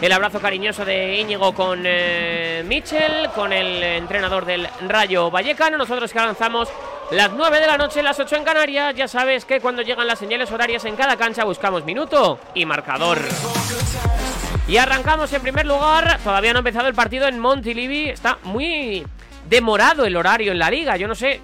el abrazo cariñoso de Íñigo con eh, Michel, con el entrenador del Rayo Vallecano. Nosotros que avanzamos las 9 de la noche, las 8 en Canarias. Ya sabes que cuando llegan las señales horarias en cada cancha buscamos minuto y marcador. Y arrancamos en primer lugar. Todavía no ha empezado el partido en Montilivi. Está muy demorado el horario en la liga. Yo no sé.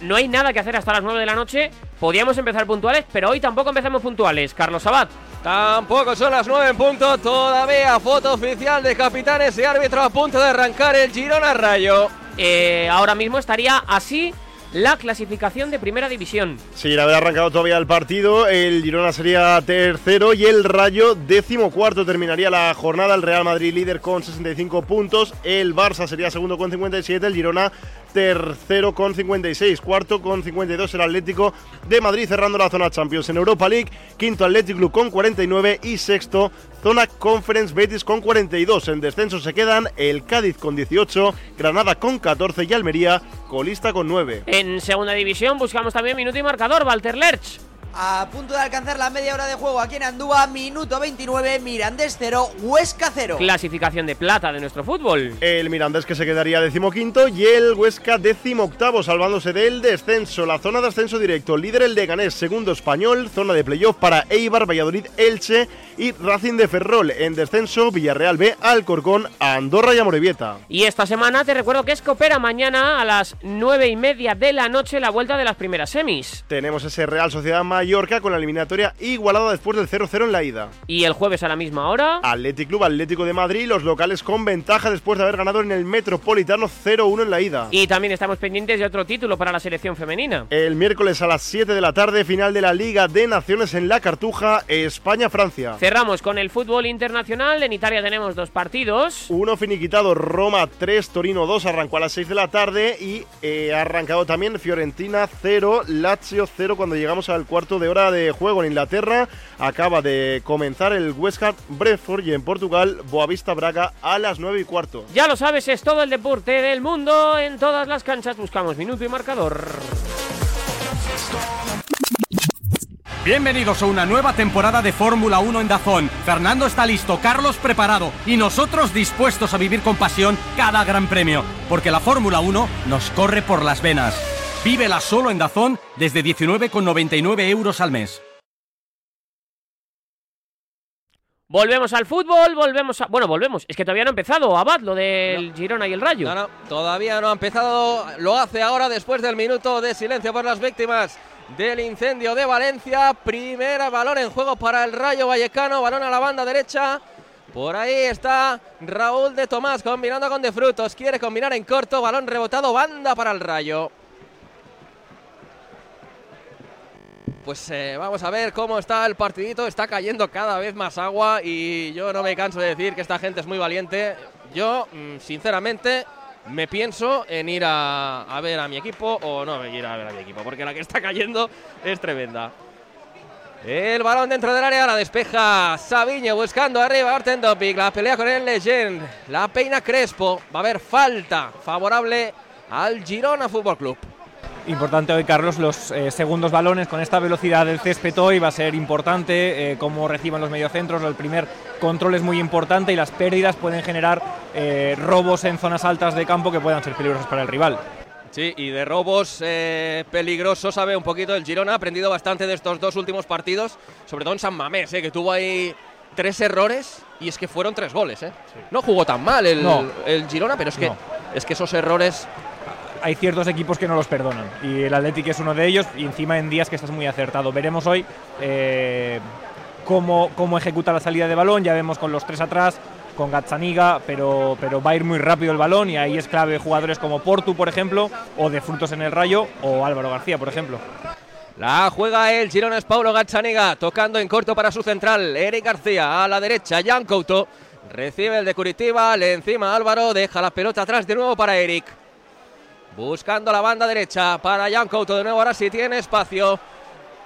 No hay nada que hacer hasta las 9 de la noche. Podíamos empezar puntuales, pero hoy tampoco empezamos puntuales. Carlos Sabat. Tampoco son las 9 en punto. Todavía foto oficial de capitanes y árbitro a punto de arrancar el Girona Rayo. Eh, ahora mismo estaría así la clasificación de primera división. Sin haber arrancado todavía el partido, el Girona sería tercero y el Rayo décimo cuarto. Terminaría la jornada. El Real Madrid líder con 65 puntos. El Barça sería segundo con 57. El Girona tercero con 56, cuarto con 52 el Atlético de Madrid cerrando la zona Champions en Europa League, quinto Atlético Club con 49 y sexto zona Conference Betis con 42. En descenso se quedan el Cádiz con 18, Granada con 14 y Almería colista con 9. En segunda división buscamos también minuto y marcador, Walter Lerch a punto de alcanzar la media hora de juego aquí en Andúa, minuto 29, Mirandés 0, Huesca 0. Clasificación de plata de nuestro fútbol. El Mirandés que se quedaría decimoquinto y el Huesca octavo, salvándose del descenso. La zona de ascenso directo, líder el de Ganés, segundo español, zona de playoff para Eibar, Valladolid, Elche y Racing de Ferrol. En descenso, Villarreal B, Alcorcón, Andorra y Amorebieta. Y esta semana te recuerdo que es Copera mañana a las 9 y media de la noche la vuelta de las primeras semis. Tenemos ese Real Sociedad Mallorca con la eliminatoria igualada después del 0-0 en la ida. Y el jueves a la misma hora. Atlético Club Atlético de Madrid, los locales con ventaja después de haber ganado en el Metropolitano 0-1 en la ida. Y también estamos pendientes de otro título para la selección femenina. El miércoles a las 7 de la tarde, final de la Liga de Naciones en la Cartuja, España-Francia. Cerramos con el fútbol internacional. En Italia tenemos dos partidos. Uno finiquitado, Roma 3, Torino 2, arrancó a las 6 de la tarde y eh, ha arrancado también Fiorentina 0, Lazio 0 cuando llegamos al cuarto de hora de juego en Inglaterra. Acaba de comenzar el West Ham Brentford y en Portugal Boavista Braga a las 9 y cuarto. Ya lo sabes, es todo el deporte del mundo. En todas las canchas buscamos minuto y marcador. Bienvenidos a una nueva temporada de Fórmula 1 en Dazón. Fernando está listo, Carlos preparado y nosotros dispuestos a vivir con pasión cada gran premio, porque la Fórmula 1 nos corre por las venas. Vívela solo en Dazón desde 19,99 euros al mes. Volvemos al fútbol, volvemos a... Bueno, volvemos. Es que todavía no ha empezado, Abad, lo del Girona y el Rayo. No, no, todavía no ha empezado. Lo hace ahora después del minuto de silencio por las víctimas del incendio de Valencia. Primera balón en juego para el Rayo Vallecano. Balón a la banda derecha. Por ahí está Raúl de Tomás combinando con De Frutos. Quiere combinar en corto. Balón rebotado. Banda para el Rayo. Pues eh, vamos a ver cómo está el partidito. Está cayendo cada vez más agua y yo no me canso de decir que esta gente es muy valiente. Yo, mm, sinceramente, me pienso en ir a, ver a mi equipo o no ir a ver a mi equipo, porque la que está cayendo es tremenda. El balón dentro del área, la despeja Sabiño buscando arriba Arten Dopic, la pelea con el Legend, la peina Crespo, va a haber falta favorable al Girona Fútbol Club. Importante hoy, Carlos, los eh, segundos balones con esta velocidad del césped hoy va a ser importante, eh, cómo reciban los mediocentros, el primer control es muy importante y las pérdidas pueden generar eh, robos en zonas altas de campo que puedan ser peligrosos para el rival. Sí, y de robos peligrosos sabe un poquito el Girona, ha aprendido bastante de estos dos últimos partidos, sobre todo en San Mamés, que tuvo ahí tres errores y es que fueron tres goles. No jugó tan mal el, el Girona, pero es que, es que esos errores hay ciertos equipos que no los perdonan y el Athletic es uno de ellos y encima en días que estás muy acertado. Veremos hoy eh, cómo, cómo ejecuta la salida de balón, ya vemos con los tres atrás, con Gazzaniga, pero, pero va a ir muy rápido el balón y ahí es clave jugadores como Portu, por ejemplo, o de Frutos en el Rayo, o Álvaro García, por ejemplo. La juega el Girona es Paulo Gazzaniga, tocando en corto para su central, Eric García, a la derecha, Jan Couto, recibe el de Curitiba, le encima Álvaro, deja la pelota atrás de nuevo para Eric. Buscando la banda derecha para Jan Couto. De nuevo ahora sí tiene espacio.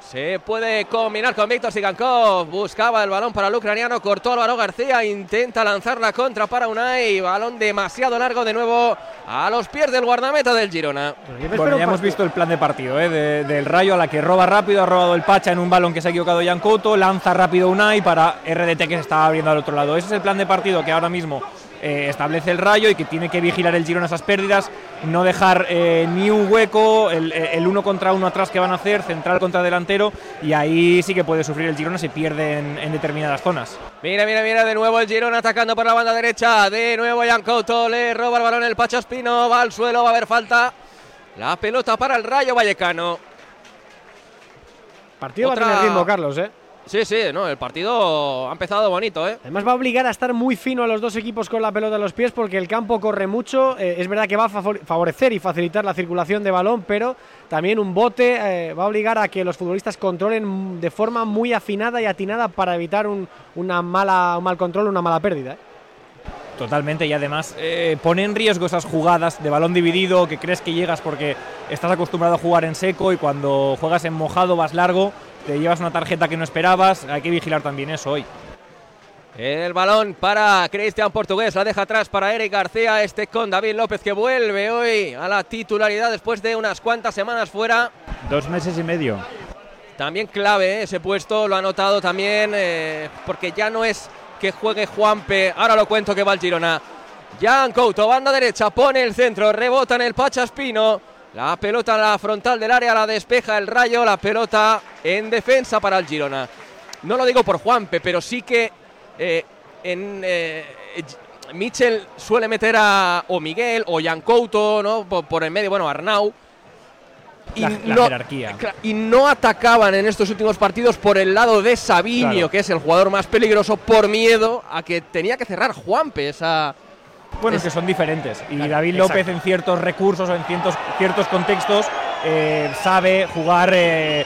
Se puede combinar con Víctor Sigankov. Buscaba el balón para el ucraniano. Cortó Álvaro García. Intenta lanzar la contra para Unai. Balón demasiado largo de nuevo a los pies del guardameta del Girona. Bueno, ya hemos visto el plan de partido ¿eh? de- del Rayo a la que roba rápido. Ha robado el Pacha en un balón que se ha equivocado Jan Couto. Lanza rápido Unai para RDT que se estaba abriendo al otro lado. Ese es el plan de partido que ahora mismo eh, establece el Rayo y que tiene que vigilar el Girona esas pérdidas. No dejar eh, ni un hueco. El, el uno contra uno atrás que van a hacer. Central contra delantero. Y ahí sí que puede sufrir el Girona si pierde en, en determinadas zonas. Mira, mira, mira, de nuevo el Girona atacando por la banda derecha. De nuevo Jan Couto le roba el balón el Pachaspino. Va al suelo, va a haber falta. La pelota para el Rayo Vallecano. Partido Otra- va a tener ritmo, Carlos, ¿eh? Sí, sí, no, el partido ha empezado bonito, ¿eh? Además va a obligar a estar muy fino a los dos equipos con la pelota en los pies porque el campo corre mucho. Eh, es verdad que va a favor- favorecer y facilitar la circulación de balón, pero también un bote eh, va a obligar a que los futbolistas controlen de forma muy afinada y atinada para evitar un, una mala, un mal control, una mala pérdida. ¿eh? Totalmente, y además eh, pone en riesgo esas jugadas de balón dividido que crees que llegas porque estás acostumbrado a jugar en seco y cuando juegas en mojado vas largo, te llevas una tarjeta que no esperabas. Hay que vigilar también eso hoy. El balón para Cristian Portugués, la deja atrás para Eric García, este con David López que vuelve hoy a la titularidad después de unas cuantas semanas fuera. Dos meses y medio. También clave ¿eh? ese puesto, lo ha notado también, eh, porque ya no es que juegue Juanpe, ahora lo cuento que va el Girona. Jan Couto, banda derecha, pone el centro, rebota en el Pachaspino. La pelota en la frontal del área la despeja el rayo, la pelota en defensa para el Girona. No lo digo por Juanpe, pero sí que eh, en eh, Mitchell suele meter a o Miguel o Jan Couto, ¿no? Por, por el medio, bueno, Arnau. Y La- la no- jerarquía. cla- Y no atacaban en estos últimos partidos por el lado de Sabiño, Claro. que es el jugador más peligroso, por miedo a que tenía que cerrar Juanpe esa. Bueno, Es- que son diferentes. Y Claro, David exacto. López en ciertos recursos o en ciertos, ciertos contextos eh, sabe jugar eh,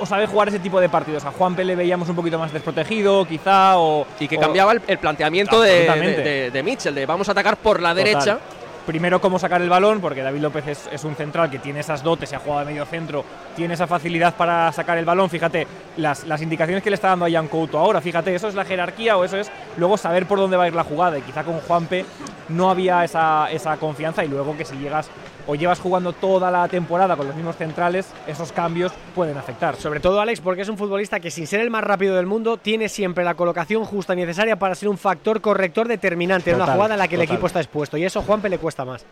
o sabe jugar ese tipo de partidos. A Juanpe le veíamos un poquito más desprotegido, quizá, o Y que o- cambiaba el, el planteamiento de, de, de- de Mitchell, de vamos a atacar por la Total. derecha. Primero cómo sacar el balón, porque David López es, es un central que tiene esas dotes, se ha jugado de medio centro, tiene esa facilidad para sacar el balón. Fíjate, las, las indicaciones que le está dando a Jan Couto ahora, fíjate, eso es la jerarquía o eso es luego saber por dónde va a ir la jugada. Y quizá con Juanpe no había esa, esa confianza y luego que si llegas o llevas jugando toda la temporada con los mismos centrales, esos cambios pueden afectar. Sobre todo Alex, porque es un futbolista que sin ser el más rápido del mundo, tiene siempre la colocación justa y necesaria para ser un factor corrector determinante en una jugada en la que el equipo está expuesto. Y eso a Juanpe le cuesta más.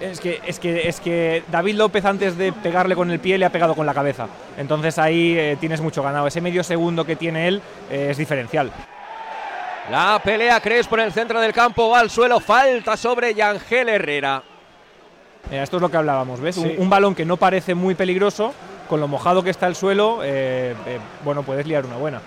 Es que, es, que, es que David López antes de pegarle con el pie le ha pegado con la cabeza. Entonces ahí eh, tienes mucho ganado. Ese medio segundo que tiene él eh, es diferencial. La pelea Crespo en el centro del campo, va al suelo, falta sobre Yangel Herrera. Mira, esto es lo que hablábamos, ¿ves? Sí. Un, un balón que no parece muy peligroso, con lo mojado que está el suelo, eh, eh, bueno, puedes liar una buena.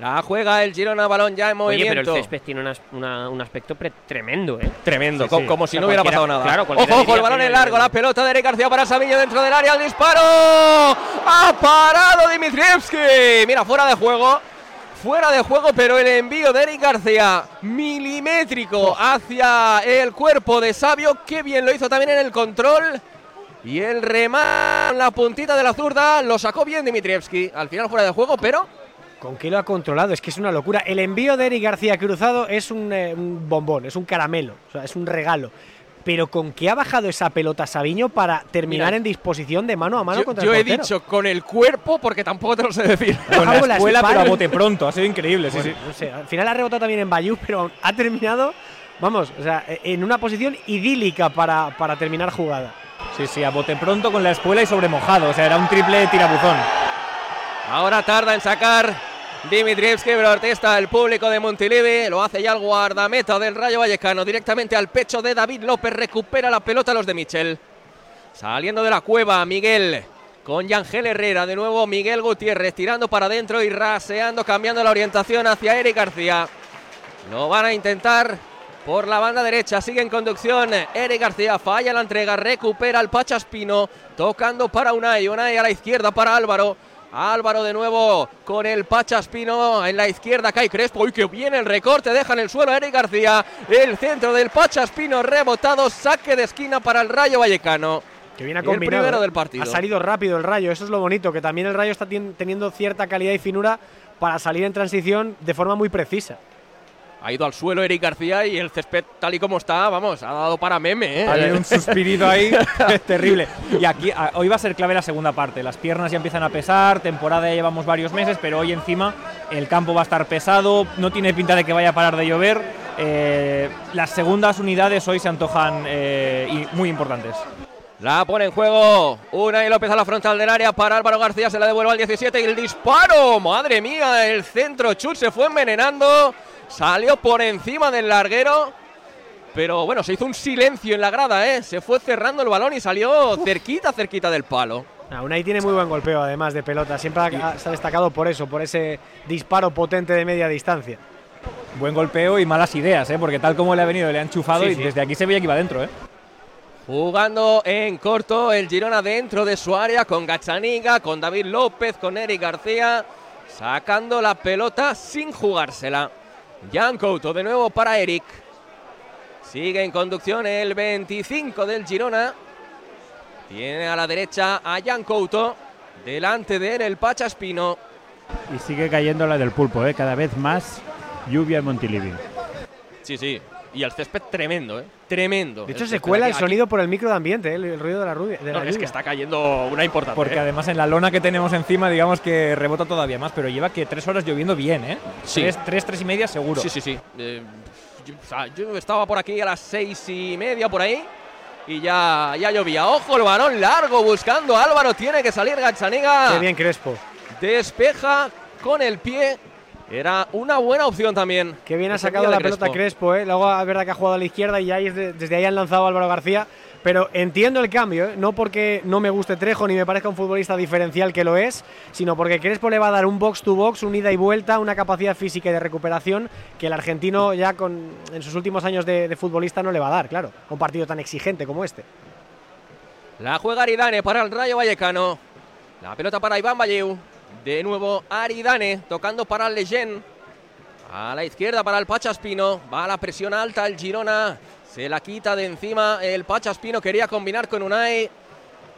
La juega el Girona, balón ya en Oye, pero movimiento. el césped tiene unas- una- un aspecto pre- tremendo, ¿eh? Tremendo, Sí, co- sí. como O si sea, no hubiera pasado nada. claro, ojo, ojo, el balón en largo, la pelota de Eric García para Sabillo dentro del área, el disparo. Ha parado Dimitrievski. Mira, fuera de juego. Fuera de juego, pero el envío de Eric García, milimétrico hacia el cuerpo de Sabio. Qué bien lo hizo también en el control. Y el remate, la puntita de la zurda, lo sacó bien Dimitrievski. Al final fuera de juego, pero ¿Con qué lo ha controlado? Es que es una locura. El envío de Eric García Cruzado es un, eh, un bombón, es un caramelo, o sea, es un regalo. Pero con qué ha bajado esa pelota Sabiño para terminar Mira, en disposición de mano a mano yo, contra yo el he portero? dicho con el cuerpo porque tampoco te lo sé decir. Con la escuela, pero a bote pronto, ha sido increíble. sí, Bueno, sí. no sé, al final ha rebotado también en Bayou, pero ha terminado, vamos, o sea, en una posición idílica para, para terminar jugada. Sí, sí, a bote pronto con la escuela y sobre mojado. O sea, era un triple tirabuzón. Ahora tarda en sacar Dimitrievski, pero protesta el público de Montilivi. Lo hace ya el guardameta del Rayo Vallecano. Directamente al pecho de David López. Recupera la pelota los de Michel. Saliendo de la cueva, Miguel. Con Yangel Herrera. De nuevo Miguel Gutiérrez tirando para adentro y raseando, cambiando la orientación hacia Eric García. Lo van a intentar por la banda derecha. Sigue en conducción Eric García. Falla la entrega. Recupera el Pachaspino. Tocando para Unai. Unai a la izquierda para Álvaro. Álvaro de nuevo con el Pachaspino en la izquierda. Cae Crespo. ¡Uy, que viene el recorte! Deja en el suelo a Eric García. El centro del Pachaspino rebotado. Saque de esquina para el Rayo Vallecano. Que viene el combinado. primero del partido. Ha salido rápido el Rayo, eso es lo bonito, que también el Rayo está teniendo cierta calidad y finura para salir en transición de forma muy precisa. Ha ido al suelo Eric García y el césped tal y como está, vamos, ha dado para meme, ¿eh? Ha habido un suspirito ahí terrible. Y aquí a- hoy va a ser clave la segunda parte. Las piernas ya empiezan a pesar, temporada ya llevamos varios meses, pero hoy encima el campo va a estar pesado, no tiene pinta de que vaya a parar de llover. Eh, las segundas unidades hoy se antojan eh, y muy importantes. La pone en juego una y López a la frontal del área para Álvaro García, se la devuelve al 17 y el disparo, madre mía, el centro chut se fue envenenando, salió por encima del larguero, pero bueno, se hizo un silencio en la grada, ¿eh? se fue cerrando el balón y salió cerquita, cerquita del palo. Aún ahí tiene muy buen golpeo, además de pelota. Siempre ha- se ha destacado por eso, por ese disparo potente de media distancia. Buen golpeo y malas ideas, ¿eh? porque tal como le ha venido, le ha enchufado Sí, y sí. desde aquí se veía que iba dentro. ¿eh? Jugando en corto el Girona dentro de su área con Gachaniga, con David López, con Eric García, sacando la pelota sin jugársela. Jan Couto de nuevo para Eric. Sigue en conducción el 25 del Girona. Tiene a la derecha a Jan Couto. Delante de él el Pachaspino. Y sigue cayendo la del pulpo, ¿eh? cada vez más lluvia en Montilivi. Sí, sí. Y el césped tremendo, ¿eh? Tremendo. De hecho, se cuela aquí- el sonido por el micro de ambiente, ¿eh? el, el ruido de la, rubia, de No, la es que está cayendo una importante. Porque ¿eh? además en la lona que tenemos encima, digamos que rebota todavía más, pero lleva que tres horas lloviendo bien, ¿eh? Sí. Tres, tres, tres y media seguro. Sí, sí, sí. Eh, yo, o sea, yo estaba por aquí a las seis y media por ahí y ya, ya llovía. Ojo, el balón largo buscando Álvaro. Tiene que salir Gachaniga. Qué bien Crespo. Despeja con el pie. Era una buena opción también. Qué bien ha sacado la pelota Crespo, ¿eh? Luego es verdad que ha jugado a la izquierda y ahí es de- desde ahí han lanzado a Álvaro García. Pero entiendo el cambio, ¿eh? no porque no me guste Trejo ni me parezca un futbolista diferencial que lo es, sino porque Crespo le va a dar un box to box, un ida y vuelta, una capacidad física y de recuperación que el argentino ya con, en sus últimos años de, de futbolista no le va a dar, claro, a un partido tan exigente como este. La juega Aridane para el Rayo Vallecano. La pelota para Iván Valleu. De nuevo Aridane tocando para Leyen. A la izquierda para el Pachaspino. Va la presión alta el Girona. Se la quita de encima el Pachaspino. Quería combinar con Unai.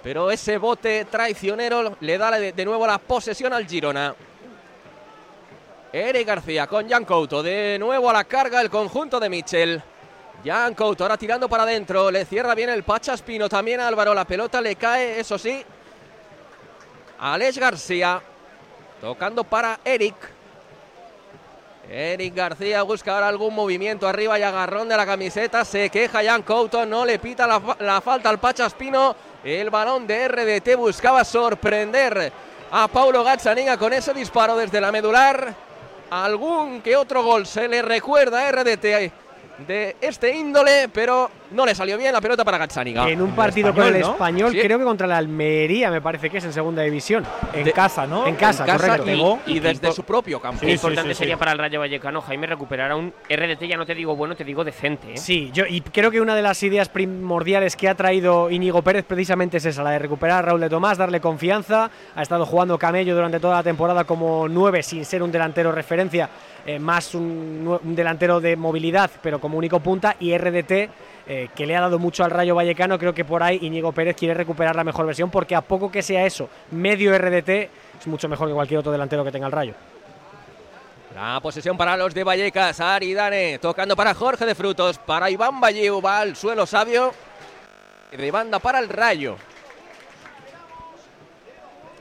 Pero ese bote traicionero le da de, nuevo la posesión al Girona. Eric García con Jan Couto. De nuevo a la carga el conjunto de Michel. Jan Couto ahora tirando para adentro. Le cierra bien el Pachaspino. También Álvaro. La pelota le cae, eso sí. Alex García. Tocando para Eric. Eric García busca ahora algún movimiento arriba y agarrón de la camiseta. Se queja Jan Couto. No le pita la, fa- la falta al Pachaspino. El balón de RDT buscaba sorprender a Paulo Gazzaniga con ese disparo desde la medular. Algún que otro gol se le recuerda a RDT de este índole, pero no le salió bien la pelota para Gazzaniga. En un partido con Español, el ¿no? español, Sí. creo que contra la Almería, me parece que es en segunda división. En De- casa, ¿no? en casa, En casa correcto. y, y desde su propio campo. Qué importante sería para el Rayo Vallecano, Jaime, recuperar a un RDT, ya no te digo bueno, te digo decente. ¿eh? Sí, yo y creo que una de las ideas primordiales que ha traído Íñigo Pérez precisamente es esa, la de recuperar a Raúl de Tomás, darle confianza. Ha estado jugando Camello durante toda la temporada como nueve sin ser un delantero referencia, eh, más un delantero de movilidad, pero como único punta. Y RDT, eh, que le ha dado mucho al Rayo Vallecano, creo que por ahí Íñigo Pérez quiere recuperar la mejor versión, porque a poco que sea eso, medio RDT, es mucho mejor que cualquier otro delantero que tenga el Rayo. La posesión para los de Vallecas. Aridane tocando para Jorge de Frutos. Para Iván Valleu. Va al suelo sabio. De banda para el Rayo.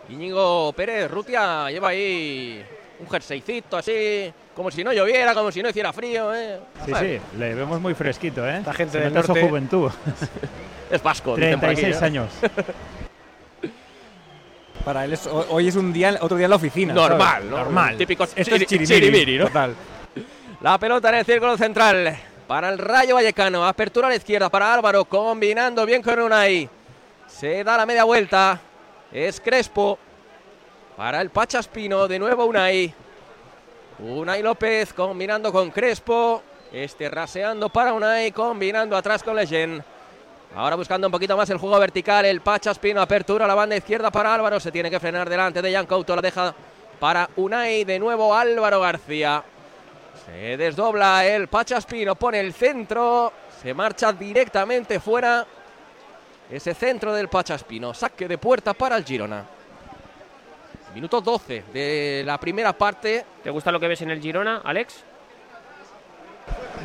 Íñigo Pérez Rutia lleva ahí un jerseycito así. Como si no lloviera, como si no hiciera frío. ¿eh? Sí, Bueno, sí, le vemos muy fresquito, ¿eh? Esta gente Se del su norte- juventud. Es vasco. dicen por aquí, 36 ¿eh? años. Para él es- hoy es un día, otro día en la oficina. Normal, ¿no? Normal. Típico Esto es chiri- chirimiri, chirimiri, ¿no? Total. La pelota en el círculo central para el Rayo Vallecano. Apertura a la izquierda para Álvaro, combinando bien con Unai. Se da la media vuelta. Es Crespo para el Pachaspino. De nuevo Unai. Unai López combinando con Crespo. Este raseando para Unai, combinando atrás con Leyen. Ahora buscando un poquito más el juego vertical. El Pachaspino, apertura la banda izquierda para Álvaro. Se tiene que frenar delante de Jan Couto. La deja para Unai. De nuevo Álvaro García. Se desdobla el Pachaspino, pone el centro, se marcha directamente fuera. ese centro del Pachaspino. Saque de puerta para el Girona. Minuto 12 de la primera parte. ¿Te gusta lo que ves en el Girona, Alex?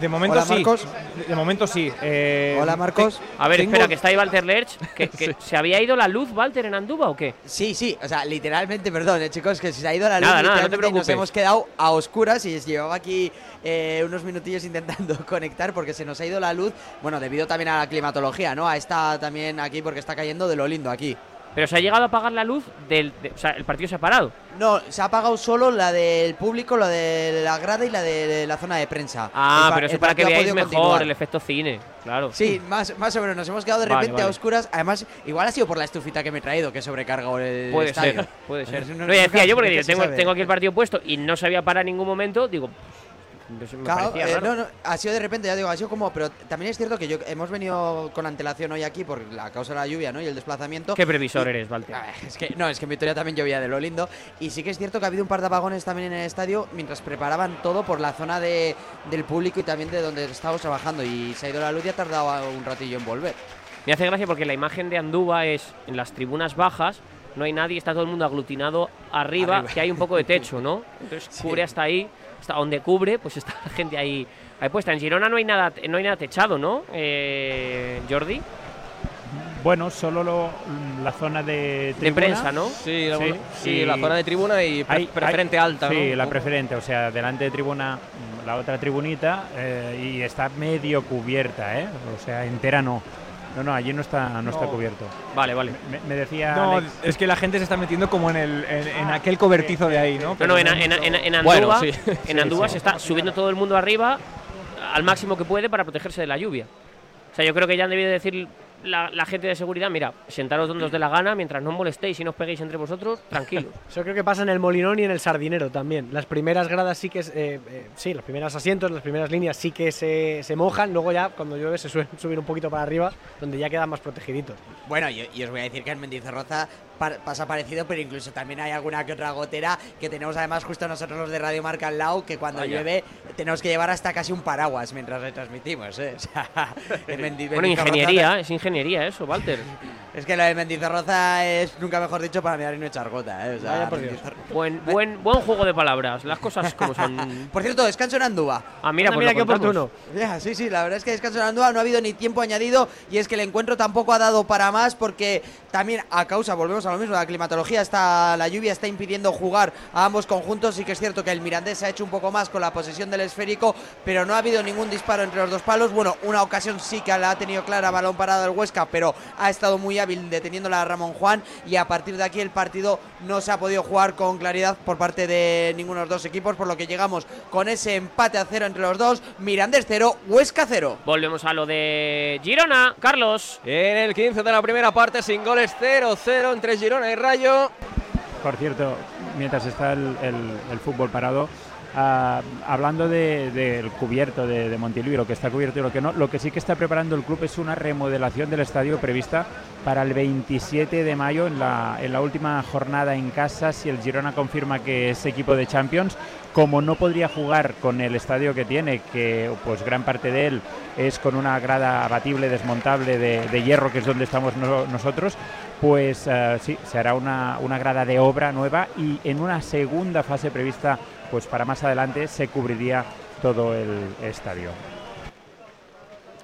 De momento Hola, sí. Marcos. De, de momento sí. Eh, Hola, Marcos. A ver, Tengo- espera, que está ahí Walter Lerch. Que, que ¿Se había ido la luz, Walter, en Andúba o qué? Sí, sí, o sea, literalmente, perdón, eh, chicos, que se ha ido la luz. Nada, nada, no te y nos preocupes. hemos quedado a oscuras y llevaba aquí eh, unos minutillos intentando conectar porque se nos ha ido la luz. Bueno, debido también a la climatología, ¿no? A esta también aquí porque está cayendo de lo lindo aquí. Pero se ha llegado a apagar la luz del. de- o sea, el partido se ha parado. No, se ha apagado solo la del público, la de la grada y la de la zona de prensa. Ah, El pero eso para que veáis mejor continuar. el efecto cine. Claro. Sí, más, más o menos. Nos hemos quedado de Vale, repente a oscuras. Además, igual ha sido por la estufita que me he traído que he sobrecargado el Puede estadio. ser, puede ser. No- No, ya decía yo, porque digo, tengo, tengo aquí el partido puesto y no se había parado en ningún momento. Digo, no me Claro, parecía eh, raro. no, no, ha sido de repente, ya digo, ha sido como, pero también es cierto que yo hemos venido con antelación hoy aquí por la causa de la lluvia, ¿no? Y el desplazamiento. ¿Qué previsor Y- eres, Walter? A ver, es que no, es que en Vitoria también llovía de lo lindo y sí que es cierto que ha habido un par de apagones también en el estadio mientras preparaban todo por la zona de, del público y también de donde estábamos trabajando y se ha ido la luz y ha tardado un ratillo en volver. Me hace gracia porque la imagen de Andúba es en las tribunas bajas, no hay nadie, está todo el mundo aglutinado arriba, Arriba. que hay un poco de techo, ¿no? Entonces Sí. cubre hasta ahí, hasta donde cubre, pues está la gente ahí, ahí puesta. En Girona no hay nada, no hay nada techado, ¿no? Eh, Jordi, Bueno, solo lo- la zona de de tribuna. prensa, ¿no? Sí, la, Sí, la zona de tribuna y pre- Hay- preferente hay- alta. Sí, ¿no? la preferente, o sea, delante de tribuna, la otra tribunita, eh, y está medio cubierta, ¿eh? O sea, entera no. No, no, allí no está, no, está cubierto. Vale, vale. Me, me decía No, Alex- es que la gente se está metiendo como en, el, en, en aquel cobertizo de ahí, ¿no? No, Pero no, en, en, en, en Andúba, Bueno, sí. en Andúba se está subiendo todo el mundo arriba al máximo que puede para protegerse de la lluvia. O sea, yo creo que ya han debido decir la, la gente de seguridad, mira, sentaros donde os dé la gana, mientras no os molestéis y no os peguéis entre vosotros, tranquilos. Eso creo que pasa en el Molinón y en el Sardinero también. Las primeras gradas sí que, es- eh, eh, sí, los primeros asientos, las primeras líneas sí que se, se mojan, luego ya cuando llueve se suelen subir un poquito para arriba, donde ya quedan más protegiditos. Bueno, y, y os voy a decir que en Mendizorroza pasa parecido, pero incluso también hay alguna que otra gotera que tenemos además justo nosotros los de Radio Marca al lado, que cuando llueve tenemos que llevar hasta casi un paraguas mientras retransmitimos. ¿eh? O sea, en Mendi- Bueno, ingeniería, es ingeniería eso, Walter. Es que lo de Mendizorroza es, nunca mejor dicho, para mirar y no echar gota. ¿eh? O sea, Buen, buen, buen juego de palabras, las cosas como son. Por cierto, descanso en Andúa. Ah, mira, pues mira qué oportuno. Ya, sí, sí, la verdad es que descanso en Andúa no ha habido ni tiempo añadido y es que el encuentro tampoco ha dado para más porque también a causa, volvemos a lo mismo, la climatología está, la lluvia está impidiendo jugar a ambos conjuntos. Sí que es cierto que el Mirandés se ha hecho un poco más con la posesión del esférico, pero no ha habido ningún disparo entre los dos palos. Bueno, una ocasión sí que la ha tenido clara, balón parado del Huesca, pero ha estado muy hábil deteniéndola a Ramón Juan y a partir de aquí el partido no se ha podido jugar con claridad por parte de ninguno de los dos equipos, por lo que llegamos con ese empate a cero entre los dos. Mirandés cero, Huesca cero. Volvemos a lo de Girona, Carlos. En el 15 de la primera parte, sin goles 0-0 entre Girona y Rayo. Por cierto, mientras está el, el- el fútbol parado, hablando de- del cubierto de, de Montilí, lo que está cubierto y lo que no, lo que sí que está preparando el club es una remodelación del estadio prevista para el 27 de mayo, en la, última jornada en casa, si el Girona confirma que es equipo de Champions. Como no podría jugar con el estadio que tiene, que pues gran parte de él es con una grada abatible, desmontable de, de hierro, que es donde estamos no- nosotros, pues eh, sí, se hará una, una grada de obra nueva y en una segunda fase prevista pues para más adelante se cubriría todo el estadio.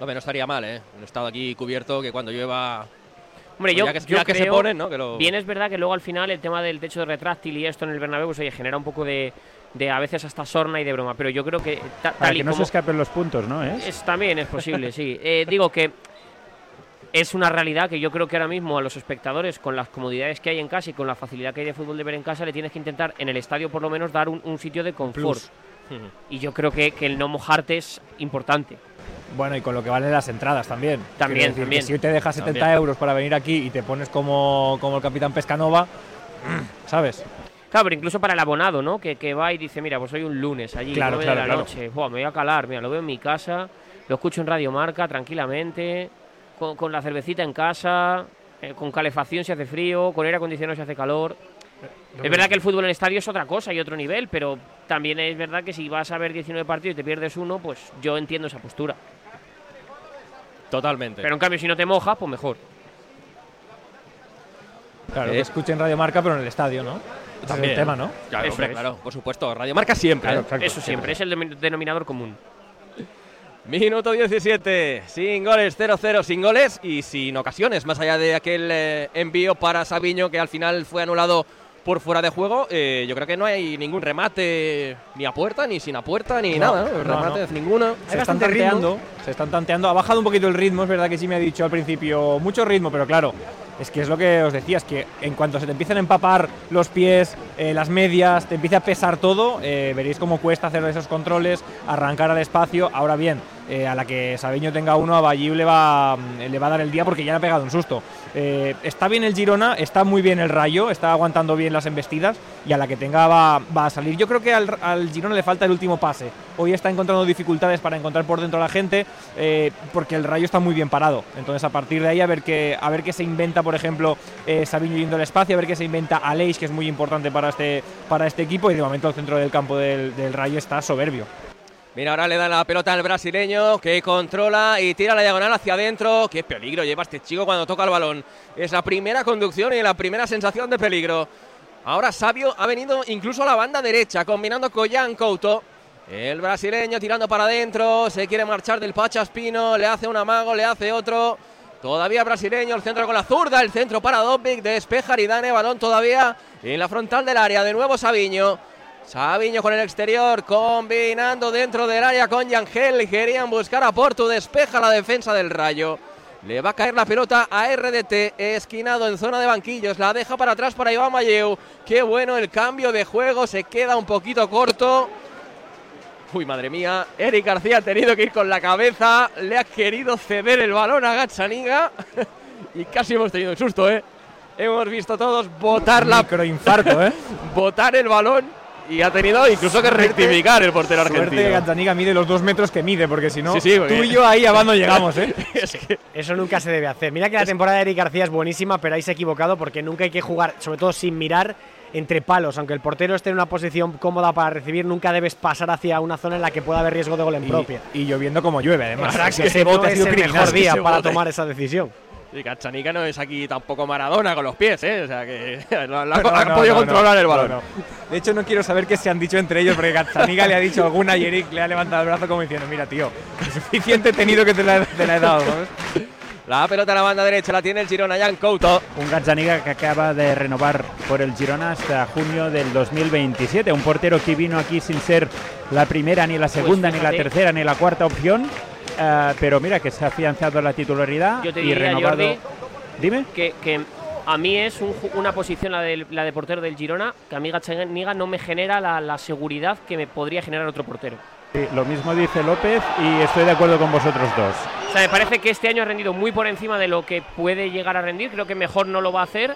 Hombre, no estaría mal, ¿eh? Un estado aquí cubierto que cuando llueva. Hombre, pues yo, ya que, yo ya que se ponen, ¿no? Que lo- Bien es verdad que luego al final el tema del techo de retráctil y esto en el Bernabéu pues, oye, genera un poco de, de a veces hasta sorna y de broma, pero yo creo que ta- Para tal y que no se escapen los puntos, ¿no? ¿Es? es, también es posible, sí. Eh, digo que es una realidad que yo creo que ahora mismo a los espectadores, con las comodidades que hay en casa y con la facilidad que hay de fútbol de ver en casa, le tienes que intentar en el estadio por lo menos dar un, un sitio de confort. Y yo creo que, que el no mojarte es importante. Bueno, y con lo que valen las entradas también. También, decir también. si te dejas 70 También. euros para venir aquí y te pones como, como el capitán Pescanova, ¿sabes? Claro, pero incluso para el abonado, ¿no? Que, que va y dice, mira, pues hoy un lunes allí, Claro, de la claro. noche. Buah, me voy a calar, mira, lo veo en mi casa, lo escucho en Radio Marca tranquilamente, con, con la cervecita en casa, eh, con calefacción si hace frío, con aire acondicionado si hace calor. Es verdad que el fútbol en estadio es otra cosa y otro nivel, pero también es verdad que si vas a ver 19 partidos y te pierdes uno, pues yo entiendo esa postura. Totalmente. Pero en cambio, si no te mojas, pues mejor. Claro, Eh, que escuchen Radio Marca, pero en el estadio, ¿no? También. es el tema, ¿no? Claro, hombre, es. claro, por supuesto. Radio Marca siempre. Claro, ¿eh? Eso siempre, es el denomi- denominador común. Minuto 17, sin goles, 0-0, sin goles y sin ocasiones, más allá de aquel eh, envío para Sabiño que al final fue anulado por fuera de juego. eh, yo creo que no hay ningún remate ni a puerta, ni sin a puerta, ni No, nada. ¿no? no, Remates ninguno. Se están tanteando, se están tanteando. Ha bajado un poquito el ritmo, es verdad que sí me ha dicho al principio mucho ritmo, pero claro, es que es lo que os decía, es que en cuanto se te empiezan a empapar los pies, eh, las medias, te empieza a pesar todo, eh, veréis cómo cuesta hacer esos controles, arrancar al espacio. Ahora bien, eh, a la que Sabeño tenga uno, a Balliu le va, mm, le va a dar el día porque ya le ha pegado un susto. Eh, está bien el Girona, está muy bien el Rayo, está aguantando bien las embestidas y a la que tenga va, va a salir. Yo creo que al, Girona le falta el último pase. Hoy está encontrando dificultades para encontrar por dentro a la gente eh, porque el Rayo está muy bien parado. Entonces a partir de ahí a ver qué, a ver qué se inventa, por ejemplo, eh, Sabiño yendo al espacio, a ver qué se inventa Aleix, que es muy importante para este, para este equipo y de momento el centro del campo del Rayo está soberbio. Mira, ahora le dan la pelota al brasileño que controla y tira la diagonal hacia adentro. Qué peligro lleva este chico cuando toca el balón. Es la primera conducción y la primera sensación de peligro. Ahora Sabio ha venido incluso a la banda derecha, combinando con Jan Couto. El brasileño tirando para adentro, se quiere marchar del Pachaspino, le hace un amago, le hace otro. Todavía brasileño, el centro con la zurda, el centro para Dobbik, despeja Aridane, balón todavía en la frontal del área. De nuevo Sabiño. Sabiño con el exterior, combinando dentro del área con Yangel. Querían buscar a Porto, despeja la defensa del Rayo. Le va a caer la pelota a RDT, esquinado en zona de banquillos. La deja para atrás para Iván Mayeu. Qué bueno el cambio de juego, se queda un poquito corto. Uy, madre mía, Eric García ha tenido que ir con la cabeza. Le ha querido ceder el balón a Gazzaniga. y casi hemos tenido un susto, ¿eh? Hemos visto todos botar la Microinfarto, ¿eh? botar el balón y ha tenido incluso que rectificar el portero Suerte que argentino. Gazzaniga mide los dos metros que mide, porque si no, Sí, sí, tú y yo ahí abajo no llegamos, ¿eh? Es que- Eso nunca se debe hacer. Mira que la temporada de Eric García es buenísima, pero ahí se ha equivocado porque nunca hay que jugar, sobre todo sin mirar entre palos. Aunque el portero esté en una posición cómoda para recibir, nunca debes pasar hacia una zona en la que pueda haber riesgo de gol en propia. Y, y lloviendo como llueve, además. Exacto, Es que ese no bote ha es sido el criminal, mejor es día para bote- tomar esa decisión. Y Gazzaniga no es aquí tampoco Maradona con los pies, ¿eh? O sea que No, ha no, podido no, controlar no, el balón. no, no. De hecho, no quiero saber qué se han dicho entre ellos, porque Gazzaniga le ha dicho alguna y Eric le ha levantado el brazo como diciendo, mira, tío, suficiente tenido que te la, te la he dado, ¿sabes? La pelota a la banda derecha la tiene el Girona, Jan Couto. Un Gazzaniga que acaba de renovar por el Girona hasta junio del 2027. Un portero que vino aquí sin ser la primera, ni la segunda, ni la tercera, ni la cuarta opción. Eh, pero mira que se ha afianzado la titularidad Yo te y diría, renovado. Jordi, Dime. que, que a mí es un una posición, la de, la de portero del Girona, que a mí Gazzaniga no me genera la, la seguridad que me podría generar otro portero. Sí, lo mismo dice López y estoy de acuerdo con vosotros dos. O sea, me parece que este año ha rendido muy por encima de lo que puede llegar a rendir. Creo que mejor no lo va a hacer.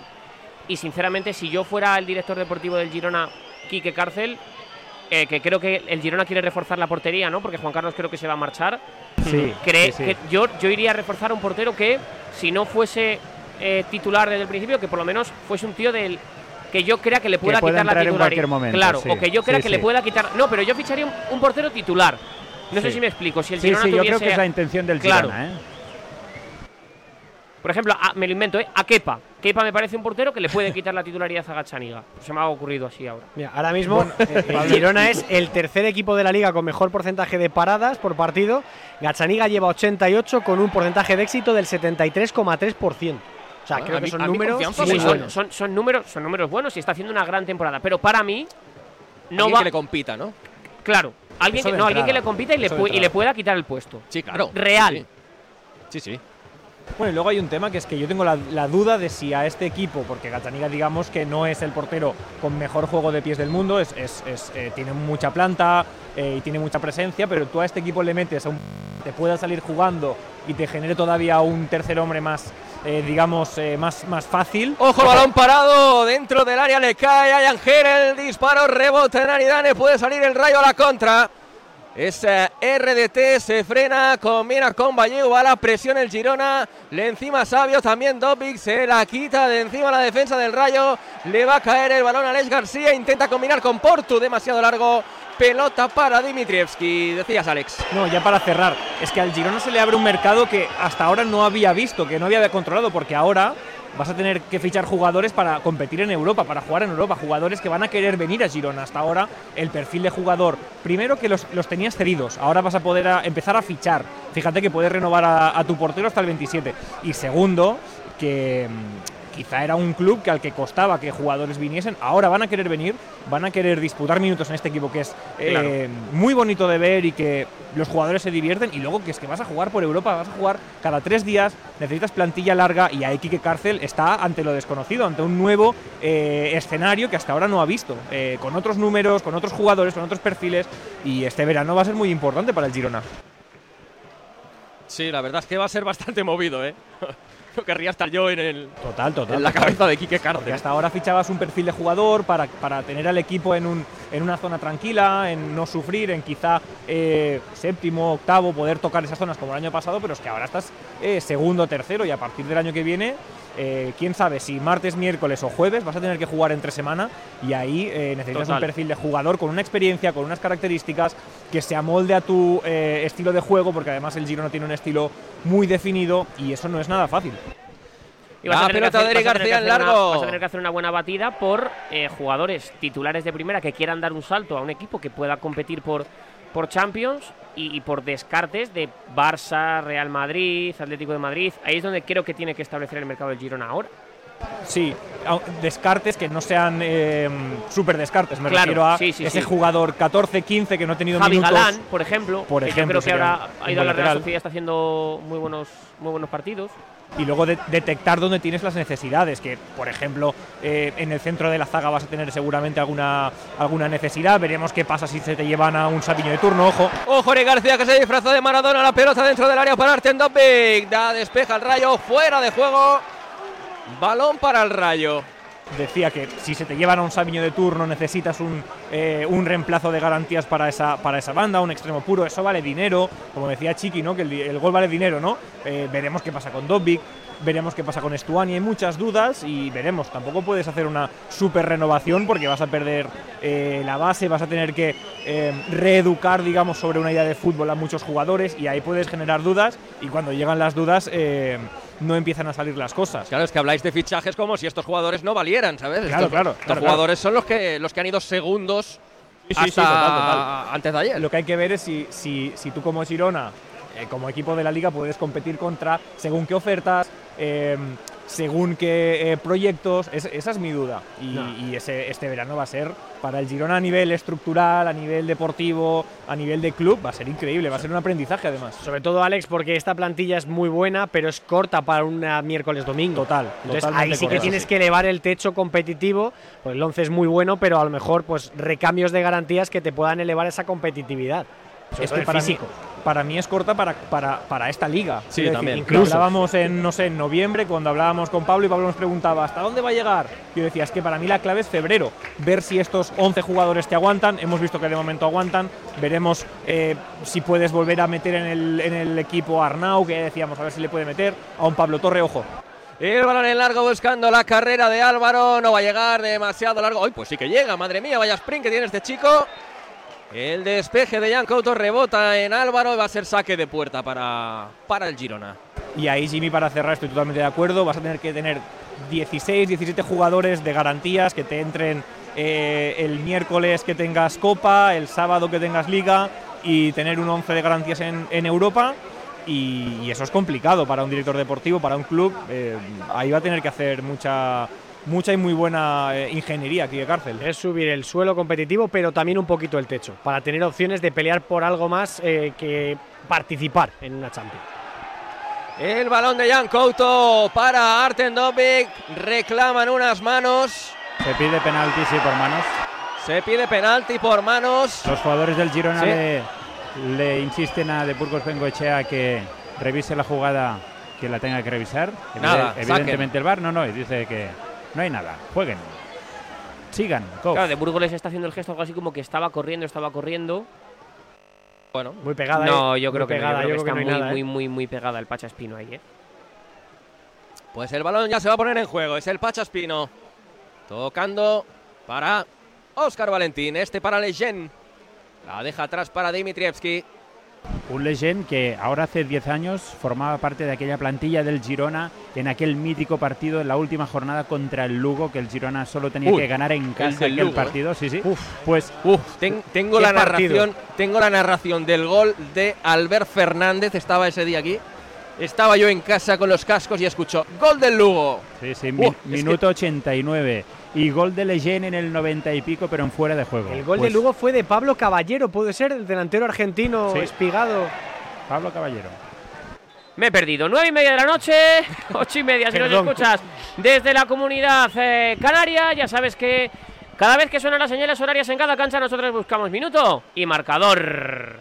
Y sinceramente, si yo fuera el director deportivo del Girona, Quique Cárcel, eh, que creo que el Girona quiere reforzar la portería, ¿no? Porque Juan Carlos creo que se va a marchar. Sí, Cree sí, sí. que yo, yo iría a reforzar a un portero que, si no fuese eh, titular desde el principio, que por lo menos fuese un tío del que yo crea que le pueda pueda quitar la titularidad. cualquier momento, claro, sí. o que yo crea que le pueda quitar. No, pero yo ficharía un, un portero titular. No sé si me explico. Si el Sí, Girona sí, yo tuviese creo que es la intención del Claro. Girona, ¿eh? por ejemplo, a- me lo invento, ¿eh? A Kepa. Kepa me parece un portero que le puede quitar la titularidad a Gachaniga. Se me ha ocurrido así ahora. Mira, ahora mismo eh, el Girona es el tercer equipo de la liga con mejor porcentaje de paradas por partido. Gazzaniga lleva 88 con un porcentaje de éxito del 73,3%. O sea, Ah, creo a que son números Sí, me son, buenos. son, son números, son números buenos y está haciendo una gran temporada. Pero para mí, no Alguien va. que le compita, ¿no? Claro, alguien que, no, alguien que le compita y le, y le pueda quitar el puesto. Sí, claro. Real. Sí, sí. sí. Bueno, y luego hay un tema que es que yo tengo la, duda de si a este equipo, porque Gazzaniga digamos que no es el portero con mejor juego de pies del mundo, es, eh, tiene mucha planta eh, y tiene mucha presencia, pero tú a este equipo le metes a un te pueda salir jugando y te genere todavía un tercer hombre más, eh, digamos, más, más fácil. Ojo, balón parado dentro del área, le cae a Yangel, el disparo, rebote en Aridane, puede salir el rayo a la contra. Es eh, RDT, se frena, combina con Vallejo, va la presión el Girona, le encima Sabio, también Dopic, se la quita de encima la defensa del rayo, le va a caer el balón a Alex García, intenta combinar con Portu, demasiado largo, pelota para Dimitrievski, decías Alex. No, ya para cerrar, es que al Girona se le abre un mercado que hasta ahora no había visto, que no había controlado, porque ahora vas a tener que fichar jugadores para competir en Europa, para jugar en Europa, jugadores que van a querer venir a Girona. Hasta ahora el perfil de jugador, primero que los, los tenías cedidos, ahora vas a poder empezar a fichar. Fíjate que puedes renovar a, a tu portero hasta el 27. Y segundo, que mm, quizá era un club que al que costaba que jugadores viniesen, ahora van a querer venir, van a querer disputar minutos en este equipo que es eh, muy bonito de ver y que los jugadores se divierten y luego que es que vas a jugar por Europa, vas a jugar cada tres días, necesitas plantilla larga y ahí Quique Cárcel está ante lo desconocido, ante un nuevo eh, escenario que hasta ahora no ha visto, eh, con otros números, con otros jugadores, con otros perfiles y este verano va a ser muy importante para el Girona. Sí, la verdad es que va a ser bastante movido, ¿eh? No querría estar yo en, el, Total, total. en la cabeza de Quique Porque Cárcel. hasta ahora fichabas un perfil de jugador para, para tener al equipo en, un, en una zona tranquila, en no sufrir, en quizá eh, séptimo, octavo, poder tocar esas zonas como el año pasado, pero es que ahora estás eh, segundo, tercero y a partir del año que viene, eh, quién sabe si martes, miércoles o jueves vas a tener que jugar entre semana y ahí eh, necesitas Total. un perfil de jugador con una experiencia, con unas características que se amolde a tu eh, estilo de juego, porque además el Girona tiene un estilo muy definido y eso no es nada fácil. Y vas La a tener que pelota hacer- de vas a tener que hacer una- vas a tener que hacer una buena batida por eh, jugadores titulares de primera que quieran dar un salto a un equipo que pueda competir por, por Champions y, y por descartes de Barça, Real Madrid, Atlético de Madrid. Ahí es donde creo que tiene que establecer el mercado del Girona ahora. Sí, descartes que no sean eh, super descartes. Me Claro, refiero a sí, sí, ese sí. jugador 14-15 que no ha tenido Javi minutos. Galán, por ejemplo, por que ejemplo, yo creo que ahora ha ido a la Real. Sociedad, está haciendo muy buenos, muy buenos partidos. Y luego de- detectar dónde tienes las necesidades. Que, por ejemplo, eh, en el centro de la zaga vas a tener seguramente alguna, alguna necesidad. Veremos qué pasa si se te llevan a un Sabiño de turno. Ojo, Ojo, García que se disfrazó de Maradona. La pelota dentro del área para Arten Dobbik. Da despeja el rayo. Fuera de juego. Balón para el rayo. Decía que si se te llevan a un Sabiño de turno necesitas un, eh, un reemplazo de garantías para esa, para esa banda, un extremo puro, eso vale dinero, como decía Chiqui, ¿no? que el, gol vale dinero, ¿no? Eh, veremos qué pasa con Dobbik, veremos qué pasa con Estuani, hay muchas dudas y veremos, tampoco puedes hacer una super renovación porque vas a perder eh, la base, vas a tener que eh, reeducar, digamos, sobre una idea de fútbol a muchos jugadores y ahí puedes generar dudas y cuando llegan las dudas eh, no empiezan a salir las cosas. Claro, es que habláis de fichajes como si estos jugadores no valieran, ¿sabes? Claro, estos, claro, estos claro, jugadores son los que, los que han ido segundos Sí, sí, sí, hasta total, total. antes de ayer. Lo que hay que ver es si, si, si tú como Girona, eh, como equipo de la liga, puedes competir contra según qué ofertas, eh, según qué eh, proyectos. Es- esa es mi duda. Y, y ese, este verano va a ser para el Girona a nivel estructural, a nivel deportivo, a nivel de club, va a ser increíble, va a ser un aprendizaje además. Sobre todo, Alex, porque esta plantilla es muy buena, pero es corta para una miércoles-domingo. Total, Entonces ahí sí que tienes sí. que elevar el techo competitivo, el 11 es muy bueno, pero a lo mejor pues recambios de garantías que te puedan elevar esa competitividad. Sobre Es que mí, físico. Para mí es corta para, para, para esta liga. Sí, también. Incluso hablábamos en, no sé, en noviembre, cuando hablábamos con Pablo y Pablo nos preguntaba ¿hasta dónde va a llegar? Yo decía, es que para mí la clave es febrero. Ver si estos 11 jugadores te aguantan. Hemos visto que de momento aguantan. Veremos eh, si puedes volver a meter en el, en el equipo a Arnau, que decíamos, a ver si le puede meter. A un Pablo Torre, ojo. El balón en largo buscando la carrera de Álvaro. No va a llegar demasiado largo. Ay, pues sí que llega. Madre mía, vaya sprint que tiene este chico. El despeje de Jan Couto rebota en Álvaro y va a ser saque de puerta para, para el Girona. Y ahí, Jimmy, para cerrar, estoy totalmente de acuerdo. Vas a tener que tener 16, 17 jugadores de garantías que te entren eh, el miércoles que tengas Copa, el sábado que tengas Liga y tener un 11 de garantías en, Europa. Y, y eso es complicado para un director deportivo, para un club. Eh, ahí va a tener que hacer mucha, mucha y muy buena eh, ingeniería aquí de cárcel. Es subir el suelo competitivo, pero también un poquito el techo, para tener opciones de pelear por algo más eh, que participar en una Champions. El balón de Jan Couto para Arten. Reclaman unas manos. Se pide penalti, sí, por manos. Se pide penalti por manos. Los jugadores del Girona Sí. le, le insisten a De Burgos Bengoechea que revise la jugada que la tenga que revisar. Nada, Evide- Evidentemente el VAR no, no, y dice que no hay nada. Jueguen. Sigan. go. Claro, de Burgos les está haciendo el gesto algo así como que estaba corriendo, estaba corriendo. Bueno, Muy pegada. No, eh. yo Muy creo que, no, yo creo que yo está creo que muy, no hay nada, muy, eh. muy, muy pegada el Pacha Espino ahí, ¿eh? pues el balón ya se va a poner en juego. Es el Pachaspino. Tocando para Oscar Valentín. Este para Leyen. La deja atrás para Dimitrievski. Un Legend que ahora hace 10 años formaba parte de aquella plantilla del Girona en aquel mítico partido en la última jornada contra el Lugo, que el Girona solo tenía Uy, que ganar en casa aquel Lugo, ¿eh? partido. Sí, sí. Pues Uf, ten- tengo la partido. narración, tengo la narración del gol de Albert Fernández, estaba ese día aquí. Estaba yo en casa con los cascos y escucho gol del Lugo. Sí, sí, mi- Uh, minuto 89. Y gol de Leyen en el 90 y pico, pero en fuera de juego. El gol Pues de Lugo fue de Pablo Caballero, puede ser, el delantero argentino Sí. espigado. Pablo Caballero. Me he perdido. Nueve y media de la noche, ocho y media si nos escuchas desde la comunidad eh, canaria. Ya sabes que cada vez que suenan las señales horarias en cada cancha, nosotros buscamos minuto y marcador.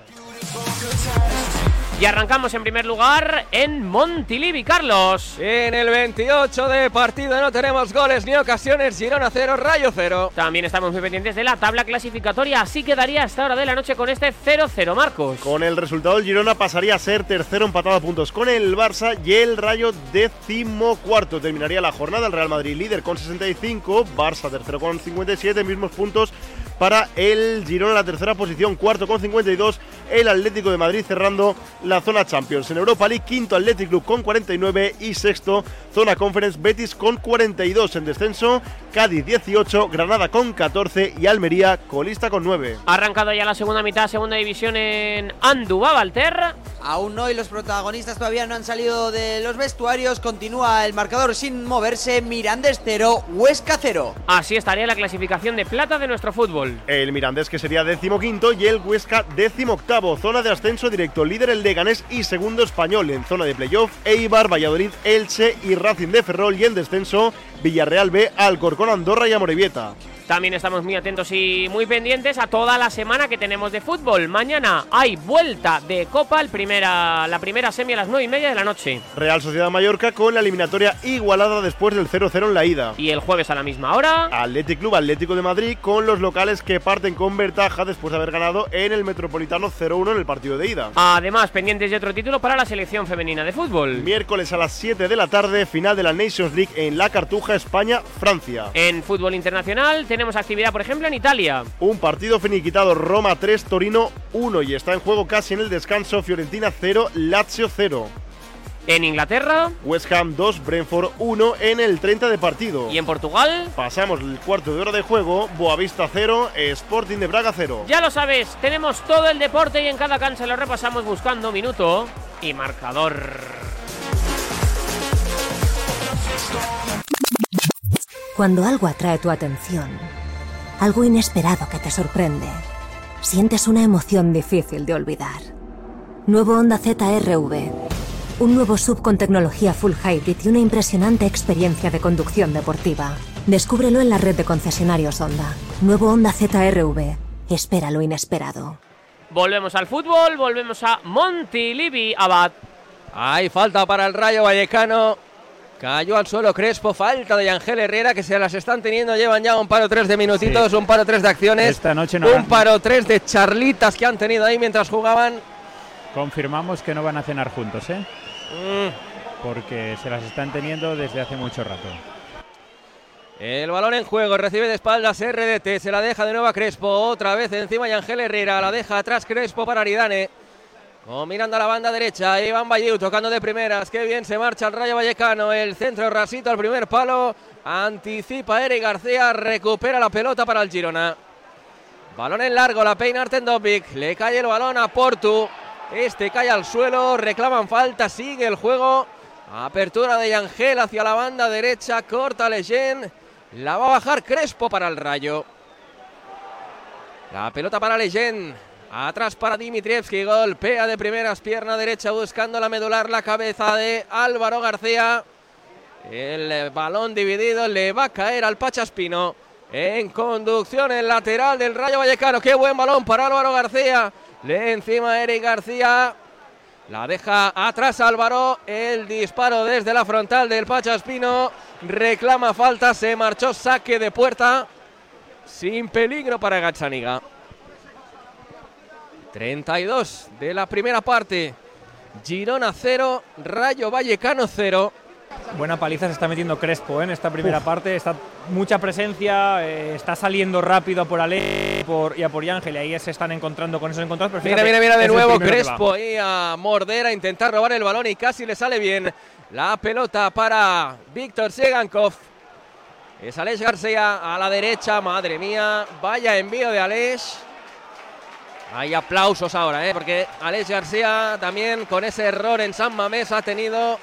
Y arrancamos en primer lugar en Montilivi, Carlos. En el 28 de partido no tenemos goles ni ocasiones. Girona 0, Rayo 0. También estamos muy pendientes de la tabla clasificatoria. Así quedaría a esta hora de la noche con este 0-0, Marcos. Con el resultado, el Girona pasaría a ser tercero empatado a puntos con el Barça y el Rayo decimocuarto. Terminaría la jornada el Real Madrid líder con 65, Barça tercero con 57, mismos puntos para el Girona en la tercera posición, cuarto con 52, el Atlético de Madrid cerrando la zona Champions. En Europa League, quinto Athletic Club con 49 y sexto zona Conference Betis con 42 en descenso, Cádiz 18, Granada con 14 y Almería colista con 9. Ha arrancado ya la segunda mitad, segunda división en Andúba, Valter. Aún no y los protagonistas todavía no han salido de los vestuarios. Continúa el marcador sin moverse. Mirandés 0, Huesca 0. Así estaría la clasificación de plata de nuestro fútbol. El Mirandés que sería decimoquinto y el Huesca decimoctavo. Zona de ascenso directo. Líder el Leganés y segundo español. En zona de playoff, Eibar, Valladolid, Elche y Racing de Ferrol. Y en descenso, Villarreal B, Alcorcón, Andorra y Amorebieta. También estamos muy atentos y muy pendientes a toda la semana que tenemos de fútbol. Mañana hay vuelta de Copa, el primera, la primera semi a las 9 y media de la noche. Real Sociedad Mallorca con la eliminatoria igualada después del 0-0 en la ida. Y el jueves a la misma hora. Athletic Club Atlético de Madrid con los locales que parten con ventaja después de haber ganado en el Metropolitano 0-1 en el partido de ida. Además, pendientes de otro título para la selección femenina de fútbol. Miércoles a las 7 de la tarde, final de la Nations League en La Cartuja, España-Francia. En fútbol internacional tenemos actividad, por ejemplo, en Italia. Un partido finiquitado Roma 3, Torino 1 y está en juego casi en el descanso Fiorentina 0, Lazio 0. En Inglaterra West Ham 2, Brentford 1 en el 30 de partido. y en Portugal. Pasamos el cuarto de hora de juego, Boavista 0, Sporting de Braga 0. Ya lo sabes, tenemos todo el deporte y en cada cancha lo repasamos buscando minuto y marcador. Cuando algo atrae tu atención, algo inesperado que te sorprende, sientes una emoción difícil de olvidar. Nuevo Honda ZRV. Un nuevo sub con tecnología full hybrid y una impresionante experiencia de conducción deportiva. Descúbrelo en la red de concesionarios Honda. Nuevo Honda ZRV. Espera lo inesperado. Volvemos al fútbol, volvemos a Montilivi Abad. Hay falta para el Rayo Vallecano. Cayó al suelo Crespo, falta de Ángel Herrera que se las están teniendo. Llevan ya un paro tres de minutitos, un paro tres de acciones. Esta noche no un van- paro tres de charlitas que han tenido ahí mientras jugaban. Confirmamos que no van a cenar juntos, ¿eh? Mm, Porque se las están teniendo desde hace mucho rato. El balón en juego, recibe de espaldas RDT, se la deja de nuevo a Crespo, otra vez encima y Ángel Herrera, la deja atrás Crespo para Aridane. Oh, mirando a la banda derecha, Iván Valliu tocando de primeras, qué bien se marcha el Rayo Vallecano, el centro rasito al primer palo, anticipa Eric García, recupera la pelota para el Girona. Balón en largo, la peina Artendovic, le cae el balón a Portu, este cae al suelo, reclaman falta, sigue el juego. Apertura de Yangel hacia la banda derecha, corta Leyen, la va a bajar Crespo para el Rayo. La pelota para Leyen, atrás para Dimitrievski, golpea de primeras, pierna derecha buscando la medular, la cabeza de Álvaro García. El balón dividido le va a caer al Pachaspino. En conducción el lateral del Rayo Vallecano. Qué buen balón para Álvaro García. Le encima Eric García. La deja atrás Álvaro. El disparo desde la frontal del Pachaspino. Reclama falta. Se marchó saque de puerta. Sin peligro para Gachaniga. 32 de la primera parte. Girona 0. Rayo Vallecano 0. Buena paliza se está metiendo Crespo ¿eh? en esta primera parte. Está mucha presencia, eh, está saliendo rápido a por Ale por, y a por Ángel. Y ahí se están encontrando con esos encontrados. Pero Mira, mira, mira de nuevo. Crespo ahí a morder, a intentar robar el balón y casi le sale bien. La pelota para Víctor Segankov. Es Aleix García a la derecha, madre mía. Vaya envío de Aleix. Hay aplausos ahora, ¿eh? porque Aleix García también con ese error en San Mamés ha tenido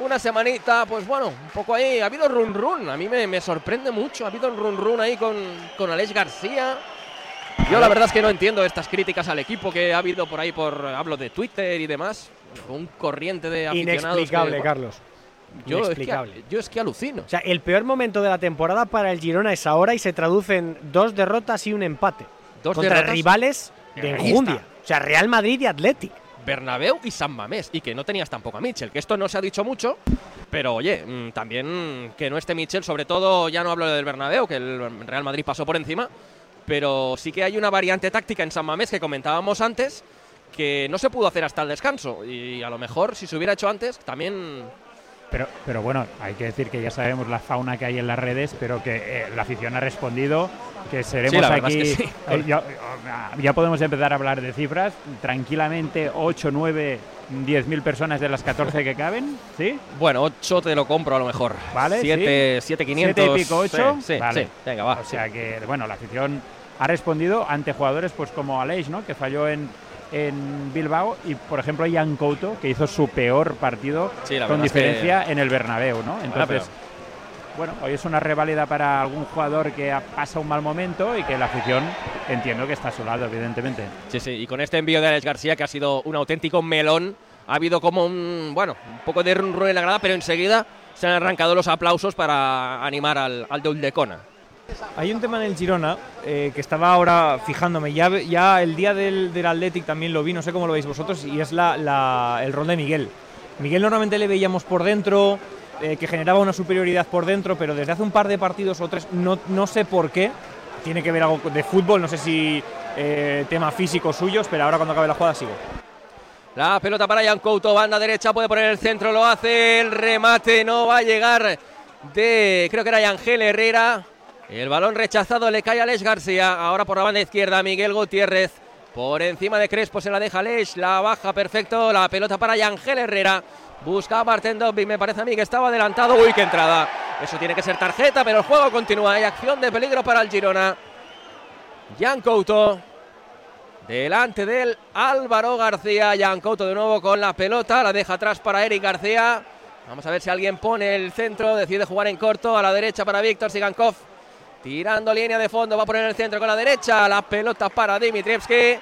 una semanita, pues bueno, un poco ahí. Ha habido run run, a mí me, me sorprende mucho. Ha habido un run run ahí con, con Aleix García. Yo la verdad es que no entiendo estas críticas al equipo que ha habido por ahí, por hablo de Twitter y demás. Un corriente de aficionados. Inexplicable, que- Carlos. Yo es, que, yo es que alucino. O sea, el peor momento de la temporada para el Girona es ahora y se traduce en dos derrotas y un empate. Dos contra derrotas. rivales de enjundia. O sea, Real Madrid y Athletic. Bernabéu y San Mamés. Y que no tenías tampoco a Mitchell. Que esto no se ha dicho mucho. Pero oye, mm, también que no esté Mitchell, sobre todo ya no hablo del Bernabéu, que el Real Madrid pasó por encima. Pero sí que hay una variante táctica en San Mamés que comentábamos antes que no se pudo hacer hasta el descanso. Y a lo mejor si se hubiera hecho antes, también Pero, pero bueno, hay que decir que ya sabemos la fauna que hay en las redes, pero que eh, la afición ha respondido, que seremos Sí, aquí. es que sí. eh, ya, ya podemos empezar a hablar de cifras. Tranquilamente, 8, 9, 10 mil personas de las 14 que caben, ¿sí? Bueno, 8 te lo compro a lo mejor. Vale, 7, sí. 7, 500. Siete y pico, ocho. Sí, sí, Vale. Venga, va. O sea que, bueno, la afición ha respondido ante jugadores pues como Aleix, ¿no? Que falló en, en Bilbao y, por ejemplo, Jan Couto, que hizo su peor partido Sí, con verdad es que- diferencia en el Bernabéu, ¿no? Entonces, pero- bueno, hoy es una reválida para algún jugador que pasa un mal momento y que la afición entiendo que está a su lado, evidentemente. Sí, sí, y con este envío de Alex García, que ha sido un auténtico melón, ha habido como un, bueno, un poco de run run en la grada, pero enseguida se han arrancado los aplausos para animar al, al de Uldecona. Hay un tema en el Girona eh, que estaba ahora fijándome. Ya, el día del, del Athletic también lo vi, no sé cómo lo veis vosotros, y es el rol de Miguel. Miguel normalmente le veíamos por dentro, eh, que generaba una superioridad por dentro, pero desde hace un par de partidos o tres, no, sé por qué. Tiene que ver algo de fútbol, no sé si eh, tema físico suyos, pero ahora cuando acabe la jugada sigo. La pelota para Jan Couto, banda derecha, puede poner el centro, lo hace, el remate no va a llegar de, creo que era Ángel Herrera. El balón rechazado le cae a Alex García, ahora por la banda izquierda Miguel Gutiérrez. Por encima de Crespo se la deja Alex, la baja perfecto, la pelota para Ángel Herrera. Busca a Marten Dobby, me parece a mí que estaba adelantado. Uy, qué entrada. Eso tiene que ser tarjeta, pero el juego continúa. Hay acción de peligro para el Girona. Jan Couto. Delante del Álvaro García. Jan Couto de nuevo con la pelota. La deja atrás para Eric García. Vamos a ver si alguien pone el centro. Decide jugar en corto. A la derecha para Víctor Sigankov. Tirando línea de fondo. Va a poner el centro con la derecha. La pelota para Dimitrievski.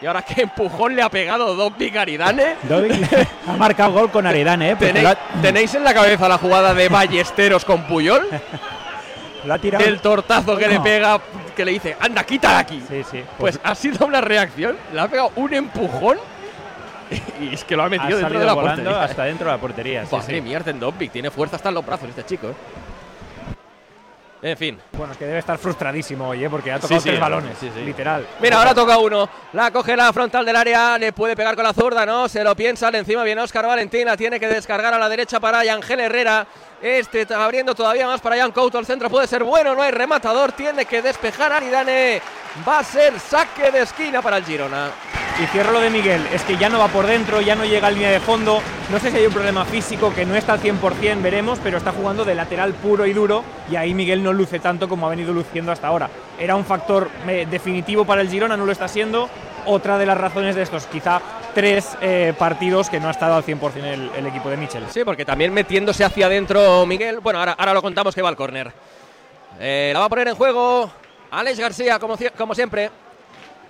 Y ahora qué empujón le ha pegado. Dovic ha marcado gol con Aridane, ¿eh? ¿Tenéis, lo, ha, tenéis en la cabeza la jugada de Ballesteros con Puyol? lo ha tirado. El tortazo que le pega, que le dice, anda, quita aquí. Sí, sí. Pues ha sido una reacción, le ha pegado un empujón y es que lo ha ha metido dentro de la portería. hasta dentro de la portería. sí, Madre sí. Arten Dobby, tiene fuerza hasta en los brazos este chico. ¿eh? En fin, Bueno, es que debe estar frustradísimo hoy, ¿eh? porque ha tocado sí, tres balones, sí, sí. literal. Mira, ahora toca uno. La coge la frontal del área. Le puede pegar con la zurda, ¿no? Se lo piensa. le Encima viene Oscar Valentín. La tiene que descargar a la derecha para Ángel Herrera. Este abriendo todavía más para Jan Couto. El centro puede ser bueno. No hay rematador. Tiene que despejar Aridane. Va a ser saque de esquina para el Girona. Y cierro lo de Miguel, es que ya no va por dentro, ya no llega a línea de fondo. No sé si hay un problema físico que no está al 100%, veremos, pero está jugando de lateral puro y duro. Y ahí Miguel no luce tanto como ha venido luciendo hasta ahora. Era un factor eh, definitivo para el Girona, no lo está siendo. Otra de las razones de estos, quizá tres eh, partidos que no ha estado al 100% el, el equipo de Michel. Sí, porque también metiéndose hacia adentro Miguel. Bueno, ahora, ahora lo contamos que va al córner. Eh, la va a poner en juego Alex García, como, como siempre.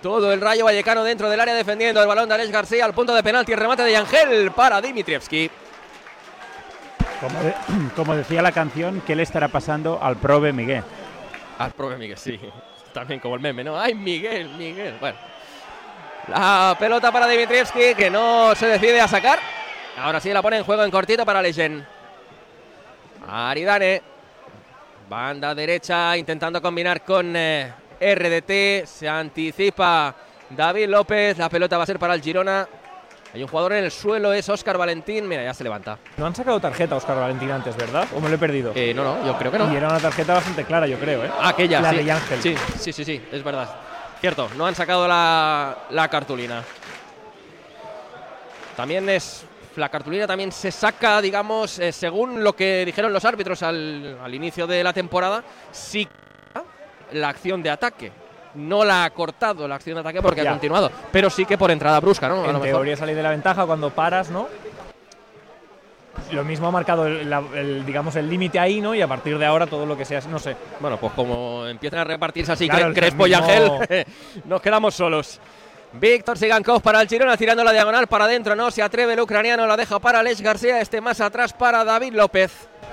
Todo el rayo vallecano dentro del área defendiendo el balón de Alex García al punto de penalti. El remate de Yangel para Dimitrievski. Como, de- como decía la canción, ¿qué le estará pasando al prove Miguel? Al prove Miguel, sí. También como el meme, ¿no? ¡Ay, Miguel, Miguel! Bueno. La pelota para Dimitrievski que no se decide a sacar. Ahora sí la pone en juego en cortito para Leyen. Aridane. Banda derecha intentando combinar con eh, RDT. Se anticipa David López. La pelota va a ser para el Girona. Hay un jugador en el suelo, es Oscar Valentín. Mira, ya se levanta. No han sacado tarjeta a Oscar Valentín antes, ¿verdad? ¿O me lo he perdido? Eh, no, no, yo creo que no. Y era una tarjeta bastante clara, yo creo, ¿eh? Aquella, La sí. de Ángel. Sí, sí, sí, sí, es verdad. Cierto, no han sacado la, la cartulina. También es. La cartulina también se saca, digamos, eh, según lo que dijeron los árbitros al, al inicio de la temporada, sí la acción de ataque. No la ha cortado la acción de ataque porque Ya. ha continuado, pero sí que por entrada brusca, ¿no? A En lo mejor. teoría salir de la ventaja cuando paras, ¿no? Lo mismo ha marcado el, la- el, digamos el límite ahí, ¿no? Y a partir de ahora todo lo que sea, no sé. Bueno, pues como empiezan a repartirse así Claro, Crespo y mismo- Ángel, nos quedamos solos. Víctor Sigankov para el Girona, tirando la diagonal para adentro, no se atreve el ucraniano, la deja para Alex García, este más atrás para David López.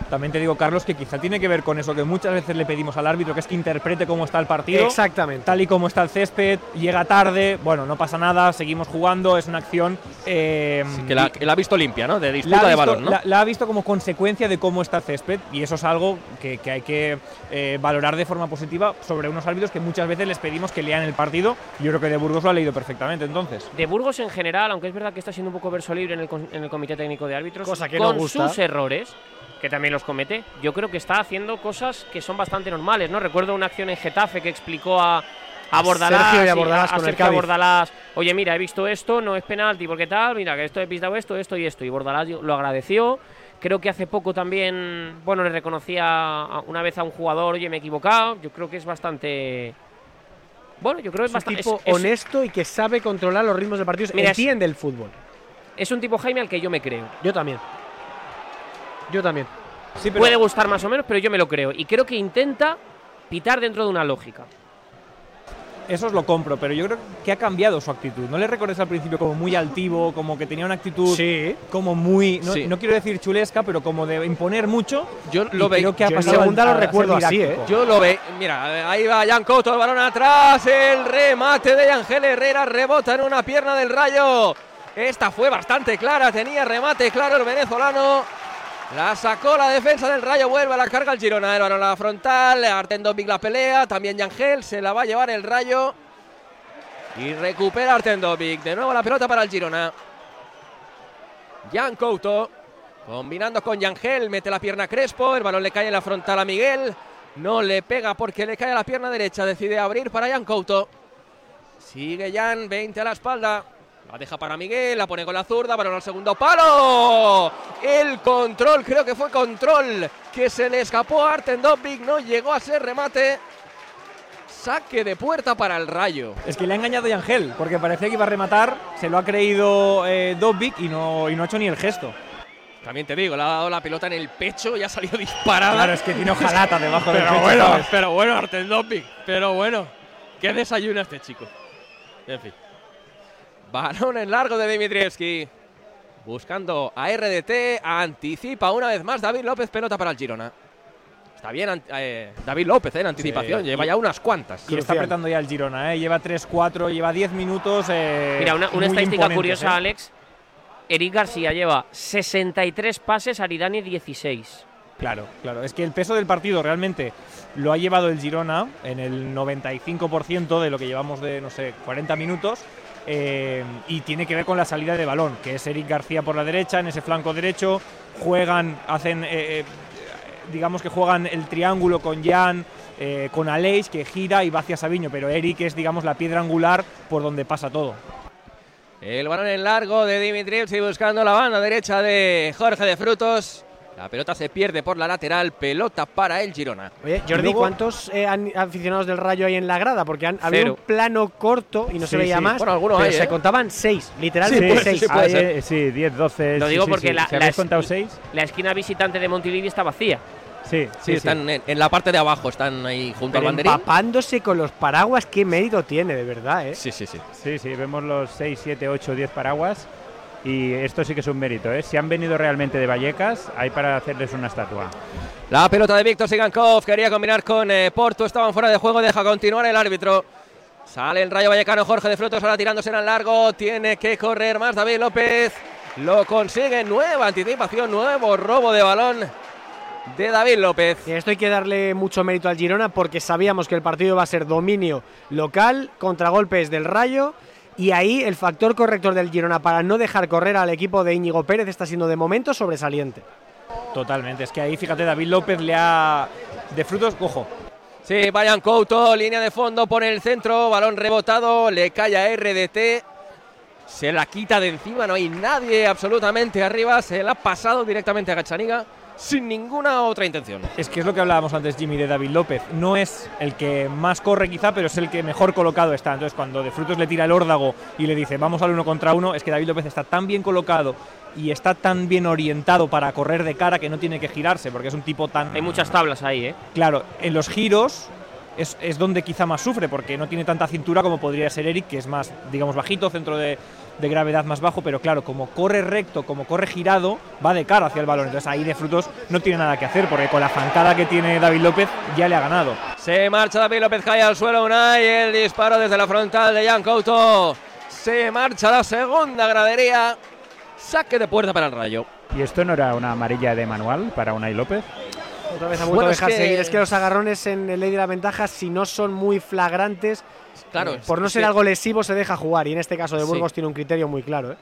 También te digo, Carlos, que quizá tiene que ver con eso que muchas veces le pedimos al árbitro, que es que interprete cómo está el partido. Exactamente. Tal y como está el césped, llega tarde, bueno, no pasa nada, seguimos jugando, es una acción. eh, Que la, que la ha visto limpia, ¿no? De la disputa ha de visto- balón, ¿no? la- la ha visto como consecuencia de cómo está el césped y eso es algo que, que hay que eh, valorar de forma positiva sobre unos árbitros que muchas veces les pedimos que lean el partido. Yo creo que de Burgos lo ha leído perfectamente entonces. De Burgos en general, aunque es verdad que está siendo un poco verso libre en el, en el Comité Técnico de Árbitros, Cosa que no con gusta. sus errores, que también los comete, yo creo que está haciendo cosas que son bastante normales, ¿no? Recuerdo una acción en Getafe que explicó a, a Bordalás, Sergio y a Bordalás a con el Sergio. Bordalás, oye, mira, he visto esto, no es penalti, porque tal, mira, que esto he pistado esto, esto y esto, y Bordalás lo agradeció. Creo que hace poco también, bueno, le reconocía a- una vez a un jugador, oye, me he equivocado. Yo creo que es bastante. Bueno, yo creo que es Es un bastante. tipo es- es- honesto y que sabe controlar los ritmos de partidos. Mira, es- entiende el fútbol. es un tipo Jaime al que yo me creo. Yo también. Yo también. Sí, pero Puede gustar más o menos, pero yo me lo creo. Y creo que intenta pitar dentro de una lógica. Eso os lo compro, pero yo creo que ha cambiado su actitud. ¿No le recordáis al principio como muy altivo, como que tenía una actitud Sí. como muy, no, Sí. no quiero decir chulesca, pero como de imponer mucho? Yo lo veo. que ha pasado segunda lo recuerdo así. ¿eh? Yo lo ve. Mira, ahí va Jan Couto, el balón atrás. El remate de Ángel Herrera rebota en una pierna del rayo. Esta fue bastante clara, tenía remate claro el venezolano. La sacó la defensa del rayo, vuelve a la carga el Girona. El balón a la frontal, Artendovic la pelea, también Yangel se la va a llevar el rayo. Y recupera Artendovic. De nuevo la pelota para el Girona. Jan Couto combinando con Yangel, mete la pierna a Crespo, el balón le cae en la frontal a Miguel. No le pega porque le cae a la pierna derecha, decide abrir para Jan Couto. Sigue Jan, 20 a la espalda. La deja para Miguel, la pone con la zurda, balón al segundo palo. El control, creo que fue control, que se le escapó a Artendovic, no llegó a ser remate. Saque de puerta para el Rayo. Es que le ha engañado Yangel, porque parecía que iba a rematar, se lo ha creído eh, Dobbik y no, y no ha hecho ni el gesto. También te digo, le ha dado la pelota en el pecho y ha salido disparada. Claro, es que tiene ojalata debajo del Pero pecho, bueno, ¿sabes? pero bueno, Artendovic. Pero bueno, qué desayuna este chico. En fin. Balón en largo de Dimitrievski. Buscando a RDT. Anticipa una vez más David López. Pelota para el Girona. Está bien eh, David López eh, en anticipación. Sí. Lleva ya unas cuantas. Y está apretando ya el Girona, ¿eh? lleva 3-4, lleva 10 minutos. eh, Mira, una, una estadística curiosa, ¿eh? Alex. Eric García lleva 63 pases, Aridani 16. Claro, claro. Es que el peso del partido realmente lo ha llevado el Girona en el 95% de lo que llevamos de, no sé, 40 minutos. Eh, y tiene que ver con la salida de balón, que es Eric García por la derecha, en ese flanco derecho. Juegan, hacen, eh, eh, digamos que juegan el triángulo con Jan, con Aleix, que gira y va hacia Sabiño. Pero Eric es, digamos, la piedra angular por donde pasa todo. El balón en largo de Dimitrievski buscando la banda derecha de Jorge de Frutos. La pelota se pierde por la lateral. Pelota para el Girona. Oye, Jordi, luego- ¿cuántos eh, han- aficionados del Rayo hay en la grada? Porque han, había un plano corto y no se Sí, veía sí. más. Bueno, algunos pero hay, se ¿eh? contaban seis, literalmente seis. sí Ah, ser. eh, sí, 10, 12. Lo sí, digo sí, porque sí. la- ¿Se las- contado 6? La esquina visitante de Montilivi está vacía. Sí, Sí, están en, en la parte de abajo. Están ahí junto al Pero banderín. empapándose con los paraguas, qué mérito tiene, de verdad, ¿eh? Sí, sí, sí. Sí, sí, vemos los 6, 7, 8, 10 paraguas. Y esto sí que es un mérito, ¿eh? Si han venido realmente de Vallecas, hay para hacerles una estatua. La pelota de Víctor Sigankov quería combinar con eh, Porto, estaban fuera de juego, deja continuar el árbitro. Sale el Rayo Vallecano, Jorge de Frutos ahora tirándose en el largo, tiene que correr más David López. Lo consigue, nueva anticipación, nuevo robo de balón de David López. Y esto hay que darle mucho mérito al Girona porque sabíamos que el partido va a ser dominio local, contragolpes del Rayo Y ahí el factor corrector del Girona para no dejar correr al equipo de Íñigo Pérez está siendo de momento sobresaliente. Totalmente, es que ahí fíjate, David López le ha de frutos, ojo. Sí, Brian Couto, línea de fondo, pone el centro, balón rebotado, le cae a RDT, se la quita de encima, no hay nadie absolutamente arriba, se la ha pasado directamente a Gachaniga sin ninguna otra intención. Es que es lo que hablábamos antes, Jimmy, de David López. No es el que más corre quizá, pero es el que mejor colocado está. Entonces cuando de frutos le tira el órdago y le dice vamos al uno contra uno, es que David López está tan bien colocado y está tan bien orientado para correr de cara que no tiene que girarse, porque es un tipo tan... Hay muchas tablas ahí, ¿eh? Claro, en los giros es, es, donde quizá más sufre, porque no tiene tanta cintura como podría ser Eric, que es más, digamos, bajito, centro de, de, gravedad más bajo, pero claro, como corre recto, como corre girado, va de cara hacia el balón. Entonces ahí de frutos no tiene nada que hacer, porque con la zancada que tiene David López ya le ha ganado. Se marcha David López, cae al suelo Unai, el disparo desde la frontal de Jan Couto. Se marcha la segunda gradería. Saque de puerta para el rayo. ¿Y esto no era una amarilla de manual para Unai López? Otra vez ha vuelto bueno, a dejar es que... seguir. Es que los agarrones en el ley de la ventaja, si no son muy flagrantes, claro, por no ser que... algo lesivo, se deja jugar. Y en este caso de Burgos sí. tiene un criterio muy claro. ¿eh?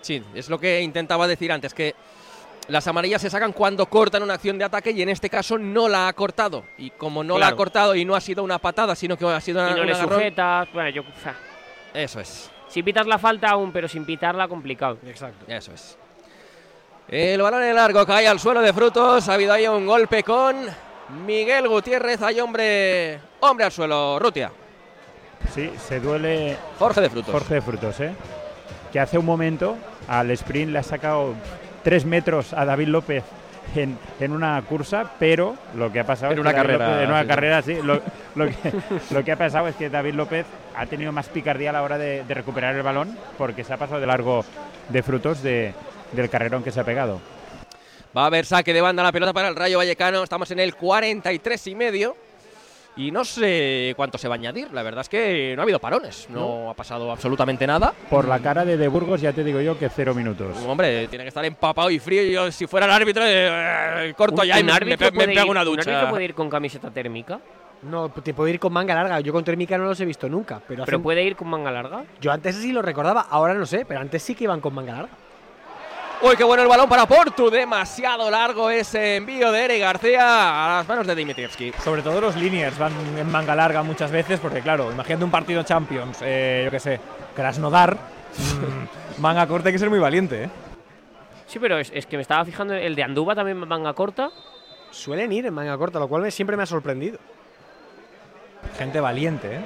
Sí, es lo que intentaba decir antes, que las amarillas se sacan cuando cortan una acción de ataque y en este caso no la ha cortado. Y como no Claro. la ha cortado y no ha sido una patada, sino que ha sido una, Y no le agarrón, sujetas. Bueno, yo. o sea, Eso es, si pitas la falta aún, pero sin pitarla, complicado. Exacto. eso es. El balón en largo cae al suelo de frutos. Ha habido ahí un golpe con Miguel Gutiérrez. Hay hombre, hombre al suelo. Rutia. Sí, se duele Jorge de frutos. Jorge de Frutos, ¿eh? Que hace un momento al sprint le ha sacado tres metros a David López en, en una cursa, pero lo que ha pasado En es una que David carrera, López- en una sí. carrera, sí. Lo, lo que, lo que ha pasado es que David López ha tenido más picardía a la hora de, de recuperar el balón porque se ha pasado de largo de frutos de- del carrerón que se ha pegado. Va a haber saque de banda la pelota para el Rayo Vallecano. Estamos en el 43 y medio. Y no sé cuánto se va a añadir. La verdad es que no ha habido parones. No, ha pasado absolutamente nada. Por la cara de De Burgos ya te digo yo que cero minutos. Hombre, tiene que estar empapado y frío. Y yo, si fuera el árbitro, eh, corto Un- ya y un me, árbitro me- me puede pego ir- una ¿Un ducha. árbitro puede ir con camiseta térmica? No, te puede ir con manga larga. Yo con térmica no los he visto nunca. Pero, ¿Pero hacen- puede ir con manga larga? yo antes sí lo recordaba, ahora no sé, pero antes sí que iban con manga larga. Uy, qué bueno el balón para Portu. Demasiado largo ese envío de Eric García a las manos de Dimitrievski. Sobre todo los líneas van en manga larga muchas veces, porque claro, imagínate un partido Champions, eh, yo qué sé, Krasnodar, mm, manga corta hay que ser muy valiente, ¿eh? Sí, pero es, es que me estaba fijando, el de Anduba también manga corta. Suelen ir en manga corta, lo cual me- siempre me ha sorprendido. Gente valiente, ¿eh?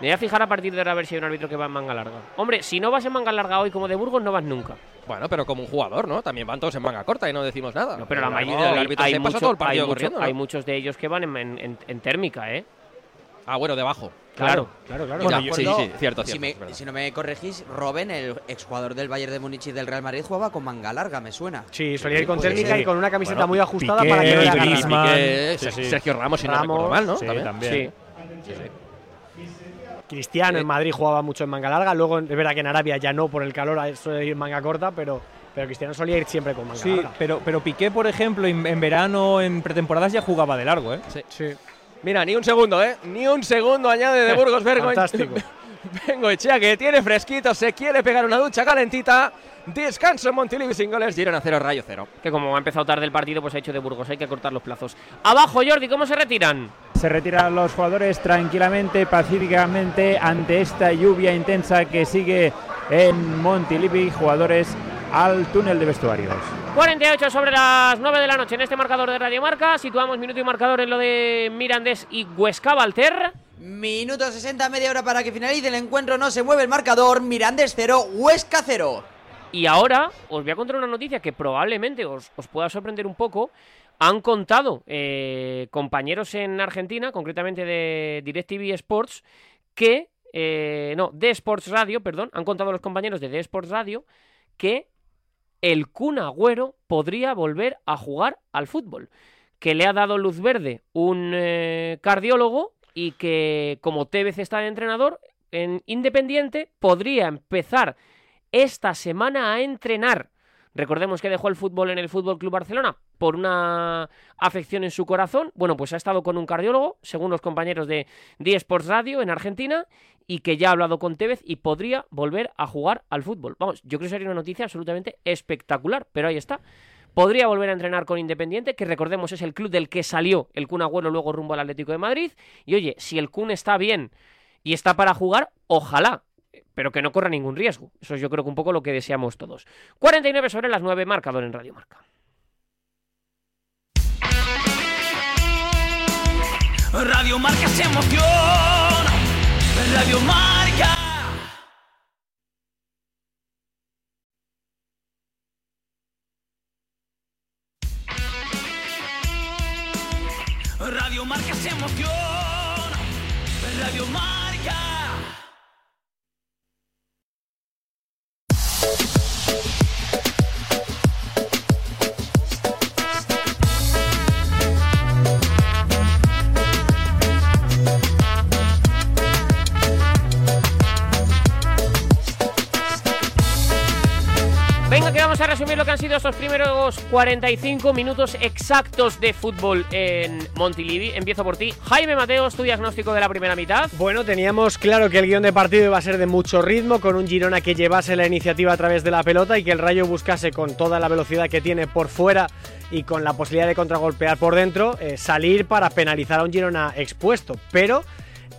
Me voy a fijar a partir de ahora a ver si hay un árbitro que va en manga larga. Hombre, si no vas en manga larga hoy como de Burgos, no vas nunca. Bueno, pero como un jugador, ¿no? También van todos en manga corta y no decimos nada. No, pero la mayoría el árbitro hay, se pasa mucho- todo el partido hay, mucho- corriendo. ¿no? hay muchos de ellos que van en, en- en- en térmica, ¿eh? Ah, bueno, debajo. Claro. Claro, claro. Bueno, sí, sí, cierto, si, cierto, me- si no me corregís, Robben, el exjugador del Bayern de Múnich y del Real Madrid, jugaba con manga larga, me suena. Sí, solía ir con térmica ser. y con una camiseta Bueno, muy ajustada Piqué, para que no le Sí, sí. Sergio Ramos, si no Ramos, recuerdo mal, ¿no? Sí, También. también. Sí. Cristiano en Madrid jugaba mucho en manga larga, luego es verdad que en Arabia ya no por el calor a- suele ir manga corta, pero, pero Cristiano solía ir siempre con manga Sí, larga. pero, pero Piqué, por ejemplo, en, en verano, en pretemporadas ya jugaba de largo, ¿eh? Sí. Mira, ni un segundo, ¿eh? Ni un segundo añade de Burgos Bergo. Fantástico. Vengo Echea que tiene fresquito, se quiere pegar una ducha calentita. Descanso en Montilivi sin goles, Girona 0, Rayo 0. Que como ha empezado tarde el partido, pues ha hecho de Burgos. Hay que cortar los plazos. Abajo, Jordi, ¿cómo se retiran? Se retiran los jugadores tranquilamente, pacíficamente, ante esta lluvia intensa que sigue en Montilivi. Jugadores al túnel de vestuarios. 48 sobre las 9 de la noche en este marcador de Radio Marca. Situamos minuto y marcador en lo de Mirandés y Huesca Valter. Minuto 60, media hora para que finalice el encuentro. No se mueve el marcador. Mirandés 0, Huesca 0. Y ahora os voy a contar una noticia que probablemente os, os pueda sorprender un poco. Han contado eh, compañeros en Argentina, concretamente de DirecTV Sports, que. eh, no, de Sports Radio, perdón. Han contado los compañeros de The Sports Radio que el Kun Agüero podría volver a jugar al fútbol. Que le ha dado luz verde un eh, cardiólogo y que, como Tevez está de entrenador, en Independiente podría empezar esta semana a entrenar. Recordemos que dejó el fútbol en el Fútbol Club Barcelona por una afección en su corazón. Bueno, pues ha estado con un cardiólogo, según los compañeros de Die Sports Radio en Argentina, y que ya ha hablado con Tevez y podría volver a jugar al fútbol. Vamos, yo creo que sería una noticia absolutamente espectacular, pero ahí está. Podría volver a entrenar con Independiente, que recordemos es el club del que salió el Kun Agüero luego rumbo al Atlético de Madrid. Y oye, si el Kun está bien y está para jugar, ojalá, pero que no corra ningún riesgo. Eso es yo creo que un poco lo que deseamos todos. 49 sobre las 9, marcador en Radio Marca. Radio Marca se emociona. Radio Marca. Radio Marca se emociona. 45 minutos exactos de fútbol en Montilivi. Empiezo por ti. Jaime Mateos, tu diagnóstico de la primera mitad. Bueno, teníamos claro que el guion de partido iba a ser de mucho ritmo, con un Girona que llevase la iniciativa a través de la pelota y que el Rayo buscase con toda la velocidad que tiene por fuera y con la posibilidad de contragolpear por dentro, eh, salir para penalizar a un Girona expuesto. Pero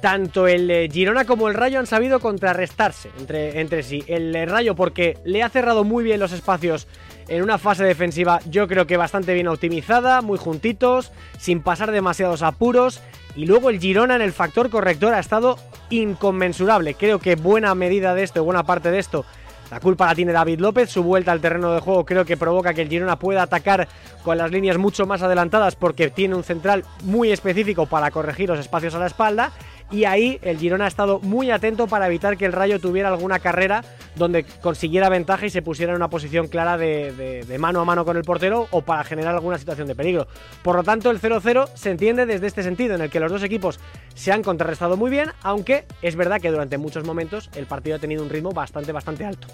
tanto el eh, Girona como el Rayo han sabido contrarrestarse entre, entre sí. El eh, Rayo porque le ha cerrado muy bien los espacios en una fase defensiva yo creo que bastante bien optimizada, muy juntitos, sin pasar demasiados apuros. Y luego el Girona en el factor corrector ha estado inconmensurable. Creo que buena medida de esto, buena parte de esto la culpa la tiene David López, su vuelta al terreno de juego creo que provoca que el Girona pueda atacar con las líneas mucho más adelantadas porque tiene un central muy específico para corregir los espacios a la espalda y ahí el Girona ha estado muy atento para evitar que el Rayo tuviera alguna carrera donde consiguiera ventaja y se pusiera en una posición clara de, de- mano a mano con el portero o para generar alguna situación de peligro. Por lo tanto, el 0-0 se entiende desde este sentido, en el que los dos equipos se han contrarrestado muy bien, aunque es verdad que durante muchos momentos el partido ha tenido un ritmo bastante, bastante alto.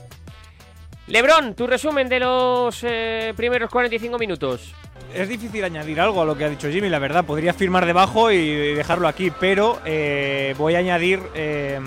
Lebron, tu resumen de los eh, primeros 45 minutos. Es difícil añadir algo a lo que ha dicho Jimmy, la verdad. Podría firmar debajo y dejarlo aquí, pero eh, voy a añadir eh,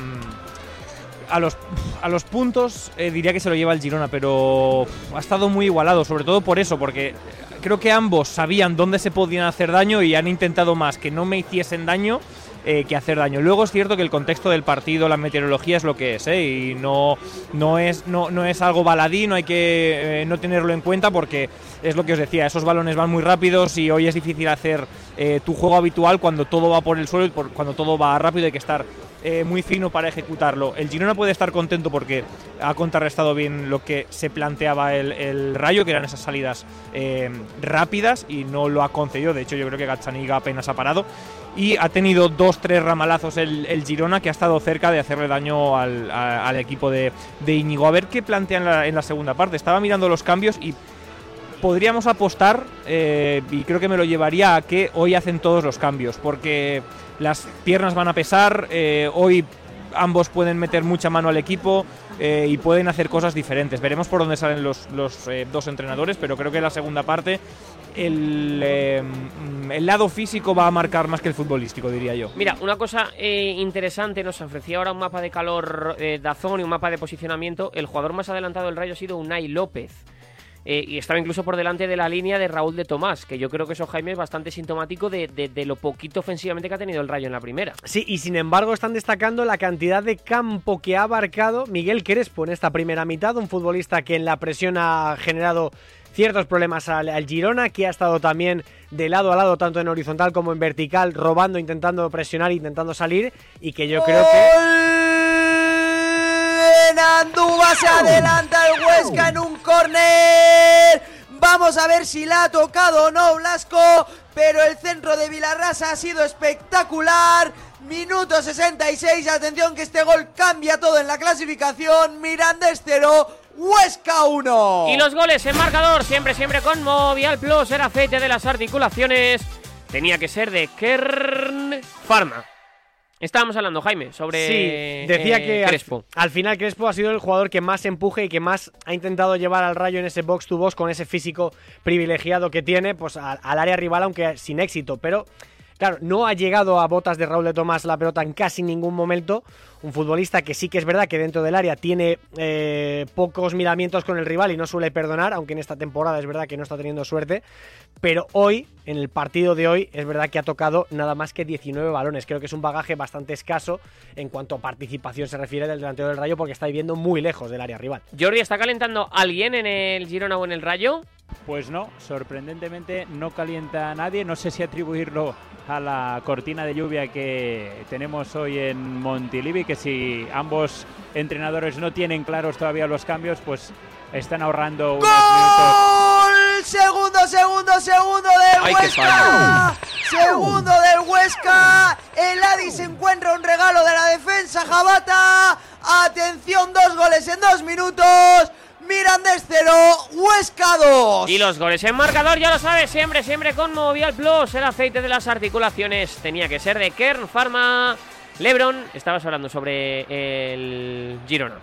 a, los, a los puntos. eh, diría que se lo lleva el Girona, pero ha estado muy igualado, sobre todo por eso, porque creo que ambos sabían dónde se podían hacer daño y han intentado más que no me hiciesen daño eh, que hacer daño. Luego es cierto que el contexto del partido, la meteorología es lo que es, ¿eh? y no, no, es, no, no es algo baladí, no hay que eh, no tenerlo en cuenta porque es lo que os decía, esos balones van muy rápidos y hoy es difícil hacer eh, tu juego habitual cuando todo va por el suelo y cuando todo va rápido hay que estar eh, muy fino para ejecutarlo. El Girona puede estar contento porque ha contrarrestado bien lo que se planteaba el, Rayo, que eran esas salidas rápidas y no lo ha concedido. De hecho, yo creo que Gazzaniga apenas ha parado. Y ha tenido dos, tres ramalazos el, el Girona que ha estado cerca de hacerle daño al, al equipo de, de Íñigo. A ver qué plantean en la, segunda parte. Estaba mirando los cambios y podríamos apostar, eh, y creo que me lo llevaría a que hoy hacen todos los cambios, porque las piernas van a pesar, eh, hoy ambos pueden meter mucha mano al equipo eh, y pueden hacer cosas diferentes. Veremos por dónde salen los, los, dos entrenadores, pero creo que la segunda parte el, eh, mm, el lado físico va a marcar más que el futbolístico, diría yo. Mira, una cosa eh, interesante, nos ofrecía ahora un mapa de calor eh, Dazón y un mapa de posicionamiento. El jugador más adelantado del Rayo ha sido Unai López. Eh, y estaba incluso por delante de la línea de Raúl de Tomás, que yo creo que eso, Jaime, es bastante sintomático de, de- de lo poquito ofensivamente que ha tenido el Rayo en la primera. Sí, y sin embargo están destacando la cantidad de campo que ha abarcado Miguel Crespo en esta primera mitad, un futbolista que en la presión ha generado ciertos problemas al, al Girona, que ha estado también de lado a lado, tanto en horizontal como en vertical, robando, intentando presionar, intentando salir, y que yo creo que... Andúba se adelanta el Huesca en un córner. Vamos a ver si la ha tocado o no Blasco. Pero el centro de Vilarrasa ha sido espectacular. Minuto 66. Atención que este gol cambia todo en la clasificación. Miranda 0, Huesca 1. Y los goles en marcador, siempre, siempre con Movial Plus, el aceite de las articulaciones. Tenía que ser de Kern Pharma. Estábamos hablando, Jaime, sobre Sí, decía eh, que al- Crespo. Al, final Crespo ha sido el jugador que más empuje y que más ha intentado llevar al Rayo en ese box to box con ese físico privilegiado que tiene, pues al, al área rival, aunque sin éxito. Pero claro, no ha llegado a botas de Raúl de Tomás la pelota en casi ningún momento. Un futbolista que sí que es verdad que dentro del área tiene eh, pocos miramientos con el rival y no suele perdonar, aunque en esta temporada es verdad que no está teniendo suerte. Pero hoy, en el partido de hoy, es verdad que ha tocado nada más que 19 balones. Creo que es un bagaje bastante escaso en cuanto a participación se refiere del delantero del Rayo porque está viviendo muy lejos del área rival. Jordi, ¿está calentando alguien en el Girona o en el Rayo? Pues no, sorprendentemente no calienta a nadie. No sé si atribuirlo a la cortina de lluvia que tenemos hoy en Montilivi, que si ambos entrenadores no tienen claros todavía los cambios, pues están ahorrando unos minutos. ¡Gol! Segundo, segundo, segundo del Ay, Huesca. Segundo del Huesca. El Adi se encuentra un regalo de la defensa Jabata. Atención, dos goles en dos minutos. Mirandés 0, Huesca 2. Y los goles en marcador, ya lo sabes, siempre, siempre con Movial Plus. El aceite de las articulaciones tenía que ser de Kern Pharma. Lebron, estabas hablando sobre el Girona.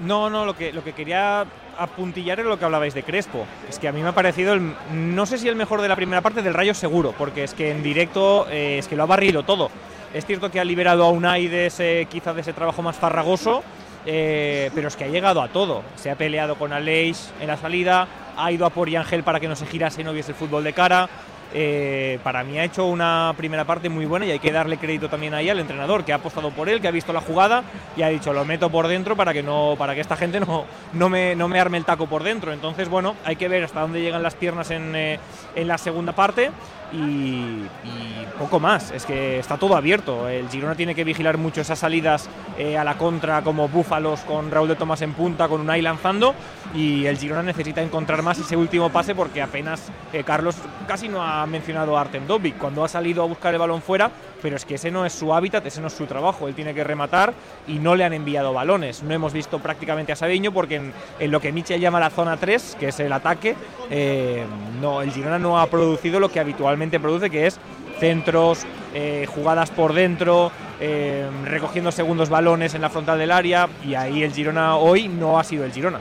No, no, lo que, lo que quería apuntillar es lo que hablabais de Crespo. Es que a mí me ha parecido, el- no sé si el mejor de la primera parte del Rayo seguro, porque es que en directo eh, es que lo ha barrido todo. Es cierto que ha liberado a Unai de ese, quizá de ese trabajo más farragoso, eh, pero es que ha llegado a todo. Se ha peleado con Aleix en la salida, ha ido a por Yangel para que no se girase y no viese el fútbol de cara. Eh, para mí ha hecho una primera parte muy buena y hay que darle crédito también ahí al entrenador que ha apostado por él, que ha visto la jugada y ha dicho lo meto por dentro para que no para que esta gente no, no, me, no me arme el taco por dentro. Entonces, bueno, hay que ver hasta dónde llegan las piernas en, eh, en la segunda parte y, y poco más. Es que está todo abierto. El Girona tiene que vigilar mucho esas salidas eh, a la contra como búfalos con Raúl de Tomás en punta, con Unai lanzando y el Girona necesita encontrar más ese último pase porque apenas eh, Carlos casi no ha mencionado a Artem Dobic cuando ha salido a buscar el balón fuera, pero es que ese no es su hábitat, ese no es su trabajo, él tiene que rematar y no le han enviado balones. No hemos visto prácticamente a Sabiño porque en, lo que Michel llama la zona 3, que es el ataque, eh, no, el Girona no ha producido lo que habitualmente produce, que es centros, eh, jugadas por dentro, eh, recogiendo segundos balones en la frontal del área y ahí el Girona hoy no ha sido el Girona.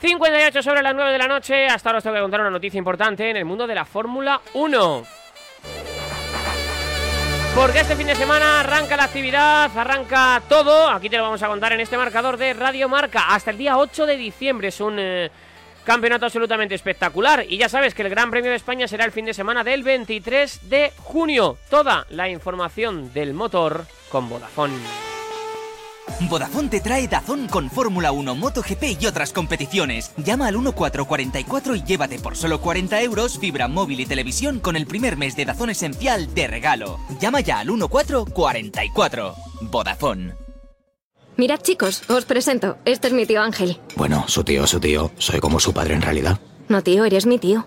58 sobre las 9 de la noche. Hasta ahora os tengo que contar una noticia importante en el mundo de la Fórmula 1. Porque este fin de semana arranca la actividad, arranca todo. Aquí te lo vamos a contar en este marcador de Radio Marca. Hasta el día 8 de diciembre es un eh, campeonato absolutamente espectacular. Y ya sabes que el Gran Premio de España será el fin de semana del 23 de junio. Toda la información del motor con Vodafone. Vodafone te trae Dazón con Fórmula 1, MotoGP y otras competiciones. Llama al 1444 y llévate por solo 40 euros fibra móvil y televisión con el primer mes de Dazón esencial de regalo. Llama ya al 1444. Vodafone. Mirad chicos, os presento. Este es mi tío Ángel. Bueno, su tío, su tío. Soy como su padre en realidad. No tío, eres mi tío.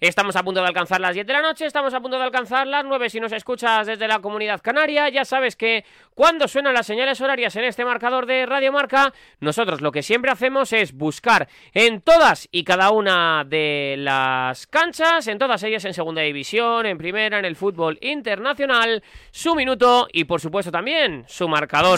Estamos a punto de alcanzar las 10 de la noche, estamos a punto de alcanzar las 9 si nos escuchas desde la comunidad canaria. Ya sabes que cuando suenan las señales horarias en este marcador de Radio Marca, nosotros lo que siempre hacemos es buscar en todas y cada una de las canchas, en todas ellas en segunda división, en primera, en el fútbol internacional, su minuto y por supuesto también su marcador.